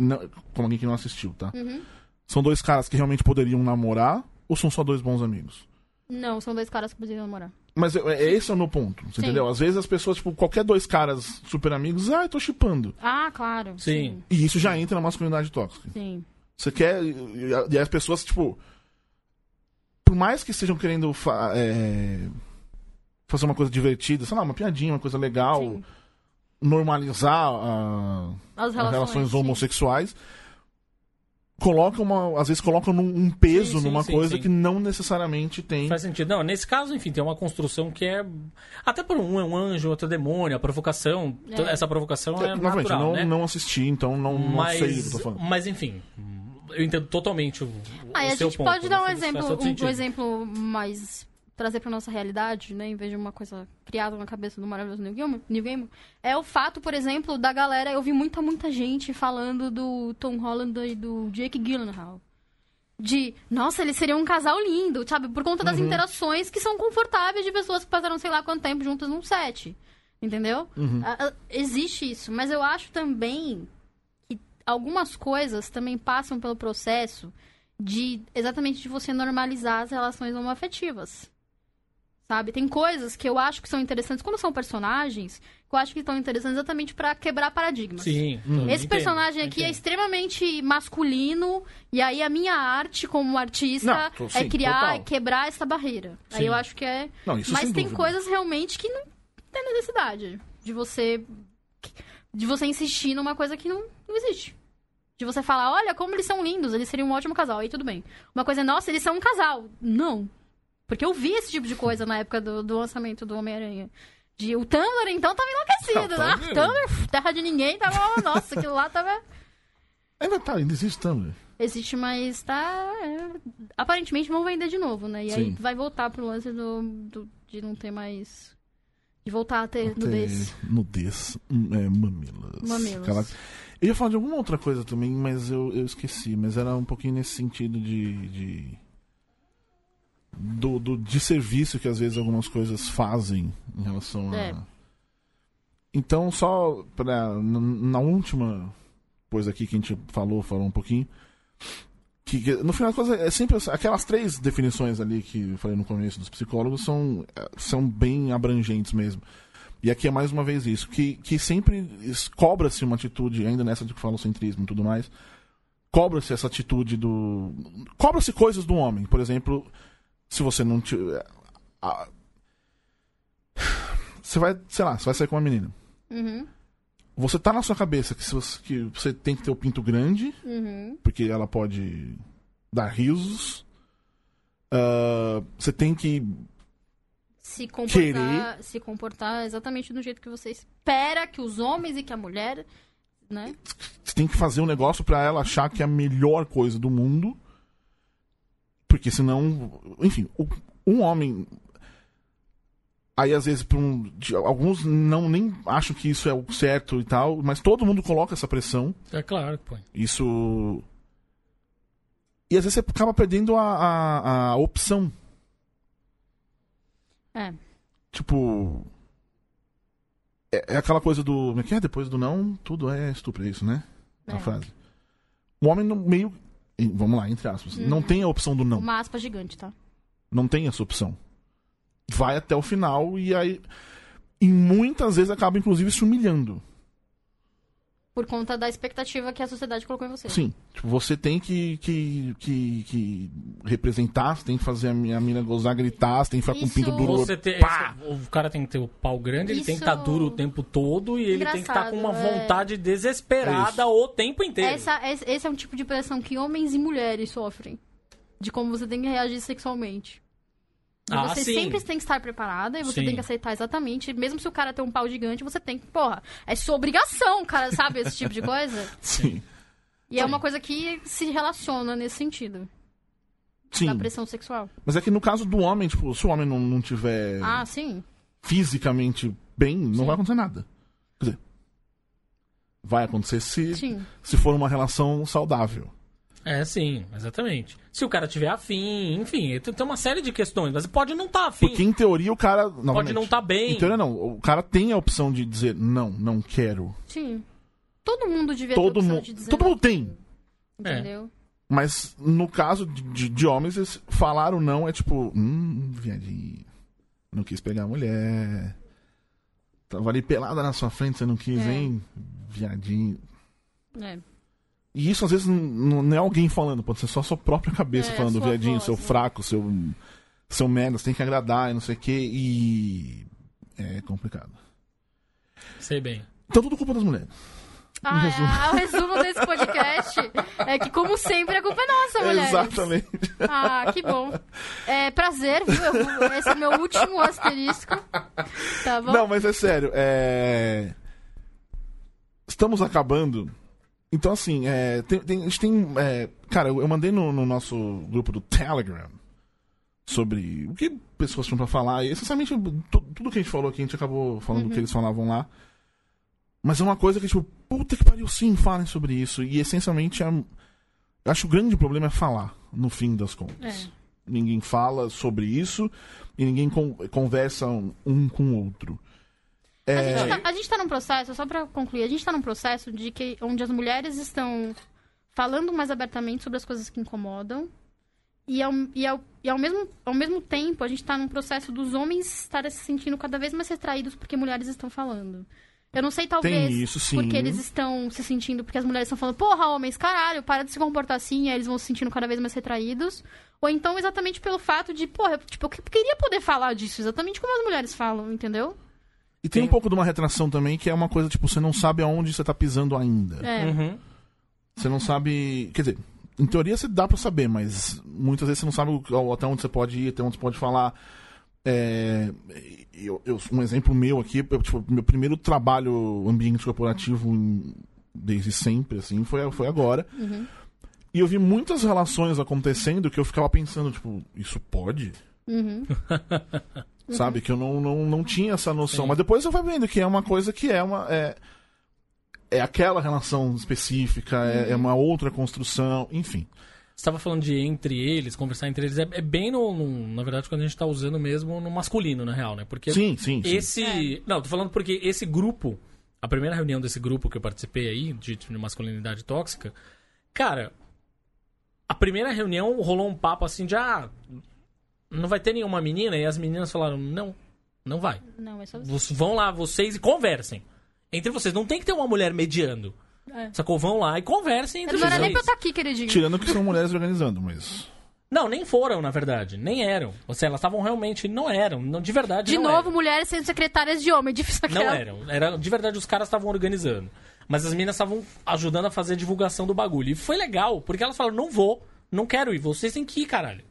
Speaker 2: Não, como alguém que não assistiu, tá?
Speaker 3: Uhum.
Speaker 2: São dois caras que realmente poderiam namorar ou são só dois bons amigos?
Speaker 3: Não, são dois caras que poderiam namorar.
Speaker 2: Mas é, é- esse é o meu ponto, você
Speaker 3: Sim.
Speaker 2: entendeu? Às vezes as pessoas, tipo, qualquer dois caras super amigos, ah, eu tô chipando.
Speaker 3: Ah, claro.
Speaker 4: Sim.
Speaker 2: E isso já entra na masculinidade tóxica.
Speaker 3: Sim.
Speaker 2: Você quer. E, e as pessoas, tipo. Por mais que estejam querendo é, fazer uma coisa divertida, sei lá, uma piadinha, uma coisa legal,
Speaker 3: Sim.
Speaker 2: normalizar a-
Speaker 3: As
Speaker 2: as
Speaker 3: relações,
Speaker 2: relações
Speaker 3: sim.
Speaker 2: homossexuais, colocam uma. Às vezes colocam num- um peso
Speaker 4: Sim, sim,
Speaker 2: numa
Speaker 4: sim,
Speaker 2: coisa
Speaker 4: sim.
Speaker 2: que não necessariamente tem.
Speaker 4: Faz sentido. Não, nesse caso, enfim, tem uma construção que é. Até por um é um anjo, outro é demônio, a provocação.
Speaker 3: É.
Speaker 4: Essa provocação é
Speaker 2: Novamente,
Speaker 4: natural,
Speaker 2: não,
Speaker 4: né?
Speaker 2: não assisti, então não, não
Speaker 4: mas,
Speaker 2: sei do que eu tô falando.
Speaker 4: mas enfim, eu entendo totalmente o,
Speaker 3: Ah,
Speaker 4: o
Speaker 3: a
Speaker 4: seu
Speaker 3: gente
Speaker 4: ponto.
Speaker 3: pode dar um
Speaker 4: no fundo, isso faz
Speaker 3: exemplo, um, um exemplo mais trazer pra nossa realidade, né, em vez de uma coisa criada na cabeça do maravilhoso Neil Gaiman, Neil Gaiman, é o fato, por exemplo, da galera, eu vi muita, muita gente falando do Tom Holland e do Jake Gyllenhaal. De, nossa, eles seriam um casal lindo, sabe? Por conta das interações que são confortáveis de pessoas que passaram sei lá quanto tempo juntas num set. Entendeu? Ah, ah, existe isso. Mas eu acho também que algumas coisas também passam pelo processo de exatamente de você normalizar as relações homoafetivas. Sabe? Tem coisas que eu acho que são interessantes quando são personagens, que eu acho que estão interessantes exatamente pra quebrar paradigmas.
Speaker 4: Sim.
Speaker 3: Esse personagem aqui é extremamente masculino, e aí a minha arte como artista
Speaker 2: Não, tô-
Speaker 3: é
Speaker 2: sim,
Speaker 3: criar,
Speaker 2: total.
Speaker 3: é quebrar essa barreira.
Speaker 4: Sim.
Speaker 3: Aí eu acho que é.
Speaker 2: Não, isso
Speaker 3: Mas tem
Speaker 2: dúvida.
Speaker 3: coisas realmente que não tem necessidade de você. de você insistir numa coisa que não, não existe. De você falar, olha como eles são lindos, eles seriam um ótimo casal, aí tudo bem. Uma coisa é, nossa, eles são um casal. Não. Porque eu vi esse tipo de coisa na época do, do lançamento do Homem-Aranha. De, o Tumblr, então, tava enlouquecido. Ah,
Speaker 2: Tumblr-
Speaker 3: Tumblr, terra de ninguém, tava. Nossa, aquilo lá tava.
Speaker 2: Ainda tá, ainda existe Tumblr.
Speaker 3: Existe, mas tá. é, aparentemente vão vender de novo, né? E aí
Speaker 2: Sim.
Speaker 3: vai voltar pro lance do, do- de não ter mais. De voltar a ter
Speaker 2: Ter
Speaker 3: nudez.
Speaker 2: Nudez. É, mamilas.
Speaker 3: Mamilos.
Speaker 2: Caraca. Eu ia falar de alguma outra coisa também, mas eu, eu esqueci. Mas era um pouquinho nesse sentido de. de do, do de serviço que às vezes algumas coisas fazem em relação a.
Speaker 3: É.
Speaker 2: Então, só pra, n- na última coisa aqui que a gente falou, falou um pouquinho. Que, que, no final das contas, é sempre aquelas três definições ali que eu falei no começo dos psicólogos são, eh, são bem abrangentes mesmo. E aqui é mais uma vez isso, que, que sempre cobra-se uma atitude, ainda nessa de que falocentrismo e tudo mais, cobra-se essa atitude do. Cobra-se coisas do homem. Por exemplo, se você não tiver. a- Você vai, sei lá, você vai sair com uma menina.
Speaker 3: Uhum,
Speaker 2: Você tá na sua cabeça que, se você, que você tem que ter o pinto grande,
Speaker 3: uhum.
Speaker 2: porque ela pode dar risos. Ah, você tem que.
Speaker 3: Se comportar,
Speaker 2: Querer.
Speaker 3: se comportar exatamente do jeito que você espera que os homens e que a mulher. Né?
Speaker 2: Você tem que fazer um negócio pra ela achar que é a melhor coisa do mundo. Porque senão. Enfim, um homem. Aí às vezes um, alguns não nem acham que isso é o certo e tal, mas todo mundo coloca essa pressão.
Speaker 4: É claro que põe.
Speaker 2: Isso. E às vezes você acaba perdendo a, a, a opção.
Speaker 3: É.
Speaker 2: Tipo. É, é aquela coisa do. Como é que é? Depois do não, tudo é estupro, é isso, né? A
Speaker 3: É.
Speaker 2: frase. O homem no meio. Vamos lá, entre aspas. Não tem a opção do não.
Speaker 3: Uma aspa gigante, tá?
Speaker 2: Não tem essa opção. Vai até o final e aí. E muitas vezes acaba, inclusive, se humilhando.
Speaker 3: Por conta da expectativa que a sociedade colocou em você.
Speaker 2: Sim. Tipo, você tem que, que, que, que representar, você tem que fazer a minha mina gozar, gritar, você tem que ficar com o pinto
Speaker 3: Isso-
Speaker 2: duro.
Speaker 4: Você tem,
Speaker 2: Pá!
Speaker 4: esse- o cara tem que ter o pau grande, ele tem que
Speaker 3: Isso-
Speaker 4: estar duro o tempo todo e ele tem que estar com uma
Speaker 3: é.
Speaker 4: vontade desesperada
Speaker 2: É
Speaker 4: o tempo inteiro.
Speaker 3: Essa, esse esse é um tipo de pressão que homens e mulheres sofrem. De como você tem que reagir sexualmente. E
Speaker 4: Ah,
Speaker 3: você
Speaker 4: sim.
Speaker 3: sempre tem que estar preparada e você
Speaker 4: Sim.
Speaker 3: tem que aceitar exatamente. Mesmo se o cara tem um pau gigante, você tem que. Porra, é sua obrigação, cara, sabe? Esse tipo de coisa.
Speaker 2: Sim.
Speaker 3: E é uma coisa que se relaciona nesse sentido.
Speaker 2: Sim.
Speaker 3: Da pressão sexual.
Speaker 2: Mas é que no caso do homem, tipo, se o homem não, não tiver
Speaker 3: Ah, sim.
Speaker 2: fisicamente bem, não
Speaker 3: Sim.
Speaker 2: vai acontecer nada. Quer dizer, vai acontecer se,
Speaker 3: Sim.
Speaker 2: se for uma relação saudável.
Speaker 4: É, sim, exatamente. Se o cara tiver afim, enfim, tem uma série de questões, mas pode não estar afim.
Speaker 2: Porque em teoria o cara. novamente,
Speaker 4: não tá bem.
Speaker 2: Em teoria não. O cara tem a opção de dizer não, não quero.
Speaker 3: Sim. Todo mundo devia
Speaker 2: Todo
Speaker 3: ter opção
Speaker 2: mundo.
Speaker 3: de dizer
Speaker 2: Todo
Speaker 3: não,
Speaker 2: mundo tem.
Speaker 3: Entendeu?
Speaker 2: Mas no caso de, de, de homens, eles falaram não é tipo, hum, viadinho. Não quis pegar a mulher. Tava ali pelada na sua frente, você não quis,
Speaker 3: É.
Speaker 2: hein? Viadinho.
Speaker 3: É.
Speaker 2: E isso às vezes não, não é alguém falando, pode ser só a sua própria cabeça
Speaker 3: É,
Speaker 2: falando, viadinho,
Speaker 3: voz,
Speaker 2: seu
Speaker 3: né?
Speaker 2: fraco, seu. Seu merda, você tem que agradar e não sei o quê. E. É complicado.
Speaker 4: Sei bem.
Speaker 2: Então tudo culpa das mulheres.
Speaker 3: Ah,
Speaker 2: resumo.
Speaker 3: é, o resumo desse podcast é que, como sempre, a culpa é nossa, mulheres.
Speaker 2: Exatamente.
Speaker 3: Ah, que bom. É prazer, viu? Eu esse é meu último asterisco. Tá bom?
Speaker 2: Não, mas é sério. É... Estamos acabando. Então, assim, é, tem- tem- a gente tem. é, Cara, eu eu mandei no, no nosso grupo do Telegram sobre o que pessoas tinham pra falar. E essencialmente, tu- tudo que a gente falou aqui, a gente acabou falando do que eles falavam lá. Mas é uma coisa que, tipo, puta que pariu, sim, falem sobre isso. E essencialmente, é, eu acho que o grande problema é falar, no fim das contas.
Speaker 3: É.
Speaker 2: Ninguém fala sobre isso e ninguém con- conversa um, um com o outro.
Speaker 3: A,
Speaker 2: É,
Speaker 3: gente tá, a gente tá num processo, só pra concluir, a gente tá num processo de que onde as mulheres estão falando mais abertamente sobre as coisas que incomodam. E ao, e ao, e ao, mesmo, ao mesmo tempo, a gente tá num processo dos homens estarem se sentindo cada vez mais retraídos porque mulheres estão falando. Eu não sei, talvez,
Speaker 2: isso,
Speaker 3: porque eles estão se sentindo, porque as mulheres estão falando, porra, homens, caralho, para de se comportar assim, e aí eles vão se sentindo cada vez mais retraídos. Ou então, exatamente pelo fato de, porra, tipo, eu queria poder falar disso, exatamente como as mulheres falam, entendeu?
Speaker 2: E tem um
Speaker 4: Tem-
Speaker 2: pouco de uma retração também, que é uma coisa, tipo, você não sabe aonde você tá pisando ainda.
Speaker 3: É.
Speaker 4: Uhum.
Speaker 2: Você não sabe. Quer dizer, em teoria você dá pra saber, mas muitas vezes você não sabe até onde você pode ir, até onde você pode falar. É, eu- eu- um exemplo meu aqui, eu, tipo, meu primeiro trabalho ambiente corporativo em- desde sempre, assim, foi, foi agora. E eu vi muitas relações acontecendo que eu ficava pensando, tipo, isso pode?
Speaker 3: Uhum.
Speaker 2: Sabe? Que eu não, não, não tinha essa noção.
Speaker 4: Sim.
Speaker 2: Mas depois eu fui vendo que é uma coisa que é uma. É, é aquela relação específica, é, é uma outra construção, enfim.
Speaker 4: Você tava falando de entre eles, conversar entre eles. É, é bem no, no- Na verdade, quando a gente tá usando mesmo no masculino, na real, né? Porque
Speaker 2: Sim, sim, sim.
Speaker 4: esse. Não, tô falando porque esse grupo. A primeira reunião desse grupo que eu participei aí, de, de masculinidade tóxica. Cara, a primeira reunião rolou um papo assim de. Ah, não vai ter nenhuma menina? E as meninas falaram: não, não vai.
Speaker 3: Não, é só você.
Speaker 4: Vocês vão lá, vocês, e conversem. Entre vocês. Não tem que ter uma mulher mediando.
Speaker 3: É.
Speaker 4: Sacou? Vão lá e conversem entre
Speaker 3: Não era nem
Speaker 4: vocês.
Speaker 3: pra eu estar aqui, queridinho.
Speaker 2: Tirando que são mulheres organizando, mas.
Speaker 4: Não, nem foram, na verdade. Nem eram. Ou seja, elas estavam realmente. Não eram. Não, de verdade.
Speaker 3: De
Speaker 4: não
Speaker 3: novo,
Speaker 4: eram.
Speaker 3: mulheres sendo secretárias de homem. Difícil
Speaker 4: Não
Speaker 3: aquela.
Speaker 4: eram. Era, de verdade, os caras estavam organizando. Mas as meninas estavam ajudando a fazer a divulgação do bagulho. E foi legal, porque elas falaram: não vou, não quero ir, vocês têm que ir, caralho.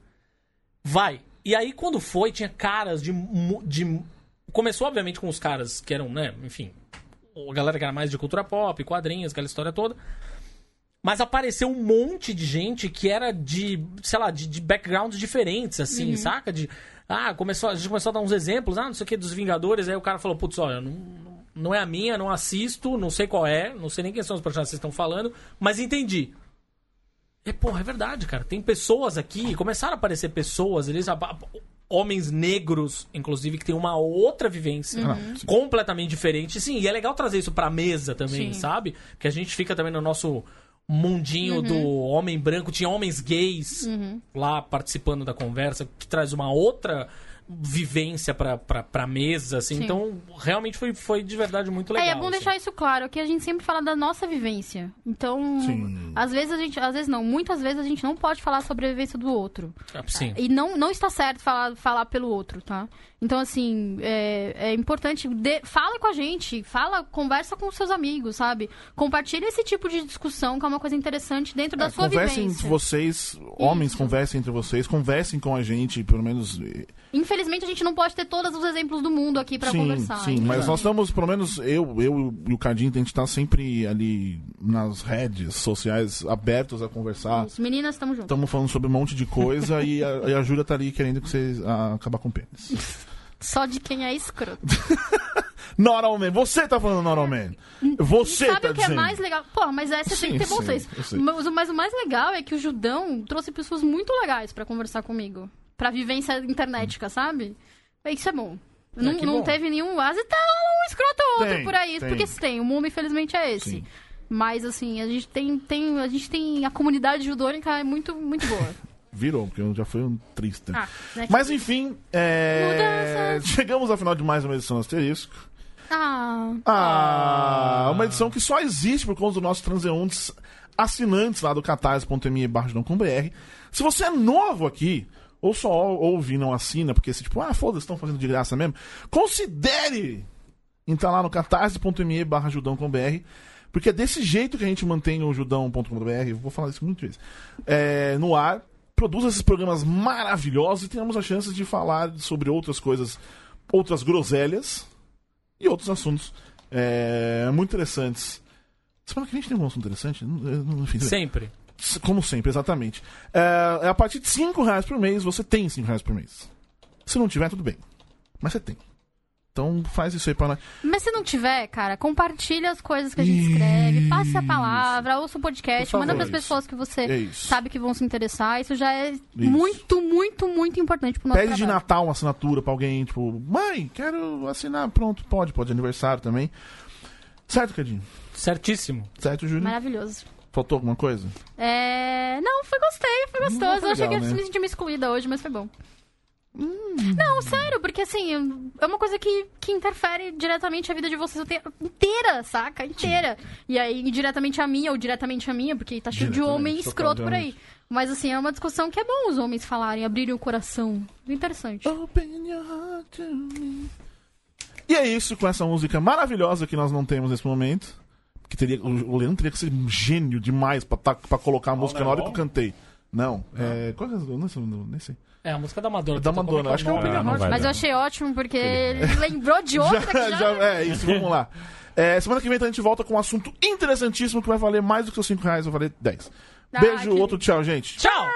Speaker 4: Vai. E aí, quando foi, tinha caras de. de... Começou, obviamente, com os caras que eram, né, enfim. A galera que era mais de cultura pop, quadrinhos, aquela história toda. Mas apareceu um monte de gente que era de, sei lá, de, de backgrounds diferentes, assim, saca? De. Ah, começou, a gente começou a dar uns exemplos, ah, não sei o que, dos Vingadores, aí o cara falou, putz, olha, não, não é a minha, não assisto, não sei qual é, não sei nem quem são os personagens que vocês estão falando, mas entendi. É, porra, é verdade, cara. Tem pessoas aqui, começaram a aparecer pessoas, eles. Homens negros, inclusive, que tem uma outra vivência
Speaker 2: Ah, não, sim.
Speaker 4: completamente diferente. Sim, e é legal trazer isso pra mesa também,
Speaker 3: Sim.
Speaker 4: sabe? Que a gente fica também no nosso mundinho do homem branco. Tinha homens gays lá participando da conversa, que traz uma outra vivência pra, pra, pra mesa, assim.
Speaker 3: Sim.
Speaker 4: Então, realmente foi, foi de verdade muito legal.
Speaker 3: É, é bom
Speaker 4: assim.
Speaker 3: deixar isso claro, que a gente sempre fala da nossa vivência. Então,
Speaker 2: Sim.
Speaker 3: às vezes a gente, às vezes não, muitas vezes a gente não pode falar sobre a vivência do outro.
Speaker 4: Ah, Sim.
Speaker 3: E não, não está certo falar, falar pelo outro, tá? Então, assim, é, é importante. dê- fala com a gente, fala, conversa com os seus amigos, sabe? Compartilha esse tipo de discussão, que é uma coisa interessante dentro da
Speaker 2: É,
Speaker 3: sua
Speaker 2: conversem
Speaker 3: vivência.
Speaker 2: entre vocês, homens
Speaker 3: Isso.
Speaker 2: conversem entre vocês, conversem com a gente, pelo menos.
Speaker 3: Infelizmente, a gente não pode ter todos os exemplos do mundo aqui pra
Speaker 2: sim,
Speaker 3: conversar.
Speaker 2: sim,
Speaker 3: então,
Speaker 2: mas nós estamos, pelo menos eu, eu e o Cadinho, a gente tá sempre ali nas redes sociais abertos a conversar.
Speaker 3: Os meninas, estamos juntos.
Speaker 2: Estamos falando sobre um monte de coisa e, a, e a Júlia tá ali querendo que vocês ah, acabar com o pênis.
Speaker 3: Só de quem é escroto.
Speaker 2: Normal Você tá falando Normal Man. Você
Speaker 3: Sabe
Speaker 2: tá
Speaker 3: o que é
Speaker 2: dizendo.
Speaker 3: mais legal? Pô, mas essa tem
Speaker 2: Sim,
Speaker 3: que ter bom senso. Mas, mas o mais legal é que o Judão trouxe pessoas muito legais pra conversar comigo. Pra vivência internetica, sabe? Isso é bom. não
Speaker 4: que
Speaker 3: não
Speaker 4: bom.
Speaker 3: teve nenhum. Às vezes tá um escroto ou outro
Speaker 2: Tem,
Speaker 3: por aí.
Speaker 2: tem.
Speaker 3: Porque se tem. O mundo, infelizmente, é esse.
Speaker 2: Sim.
Speaker 3: Mas assim, a gente tem, tem. A gente tem. A comunidade judônica é muito, muito boa.
Speaker 2: Virou, porque já fui um triste.
Speaker 3: Ah, né?
Speaker 2: Mas enfim, é... Chegamos ao final de mais uma edição do Asterisco.
Speaker 3: Ah.
Speaker 2: Ah, uma edição que só existe por conta dos nossos transeuntes assinantes lá do catarse.me barra br. Se você é novo aqui, ou só ouve e não assina, porque se tipo, ah, foda-se, estão fazendo de graça mesmo, considere entrar lá no catarse.me barra. Porque é desse jeito que a gente mantém o judão.com.br, vou falar isso muitas vezes, é, no ar, produz esses programas maravilhosos e tenhamos a chance de falar sobre outras coisas, outras groselhas, e outros assuntos é, muito interessantes. Semana que a gente tem um assunto interessante? Enfim.
Speaker 4: Sempre.
Speaker 2: Como sempre, exatamente. É, é a partir de 5 reais por mês, você tem 5 reais por mês. Se não tiver, tudo bem. Mas você tem. Então faz isso aí pra nós.
Speaker 3: Mas se não tiver, cara, compartilha as coisas que a gente escreve, passe a palavra, ouça o podcast,
Speaker 2: favor,
Speaker 3: manda pras
Speaker 2: é
Speaker 3: pessoas que você
Speaker 2: É isso.
Speaker 3: sabe que vão se interessar. Isso já é muito, muito, muito importante pro nosso
Speaker 2: Pede de
Speaker 3: trabalho.
Speaker 2: Natal uma assinatura pra alguém, tipo, mãe, quero assinar. Pronto, pode, pode, aniversário também. Certo, Cadinho?
Speaker 4: Certíssimo.
Speaker 2: Certo, Júlio?
Speaker 3: Maravilhoso.
Speaker 2: Faltou alguma coisa?
Speaker 3: É... Não, foi gostei, foi gostoso.
Speaker 2: Hum, foi
Speaker 3: eu achei que
Speaker 2: legal,
Speaker 3: eu
Speaker 2: né?
Speaker 3: me senti excluída hoje, mas foi bom.
Speaker 2: Hum.
Speaker 3: Não, sério, porque assim, é uma coisa que, que interfere diretamente a vida de vocês inteira, saca? Inteira. E aí, diretamente a minha ou diretamente a minha, porque tá cheio de homem escroto por aí. Mas assim, é uma discussão que é bom os homens falarem, abrirem o coração. Interessante.
Speaker 2: Open your heart to me. E é isso com essa música maravilhosa que nós não temos nesse momento. Que teria, o Leandro teria que ser um gênio demais pra, tá- pra colocar a música na hora que eu cantei. Não, é. Qual é? Eu não sei, não- nem sei.
Speaker 4: É a música da Madonna.
Speaker 2: Da
Speaker 4: Como
Speaker 2: Madonna, acho que é o Heart.
Speaker 5: vai
Speaker 3: Mas eu achei ótimo porque ele lembrou de outra que já...
Speaker 2: Já- já- é isso, vamos lá. É, semana que vem então, a gente volta com um assunto interessantíssimo que vai valer mais do que os 5 reais, vai valer 10.
Speaker 3: Ah,
Speaker 2: Beijo,
Speaker 3: que-
Speaker 2: outro tchau, gente.
Speaker 4: Tchau!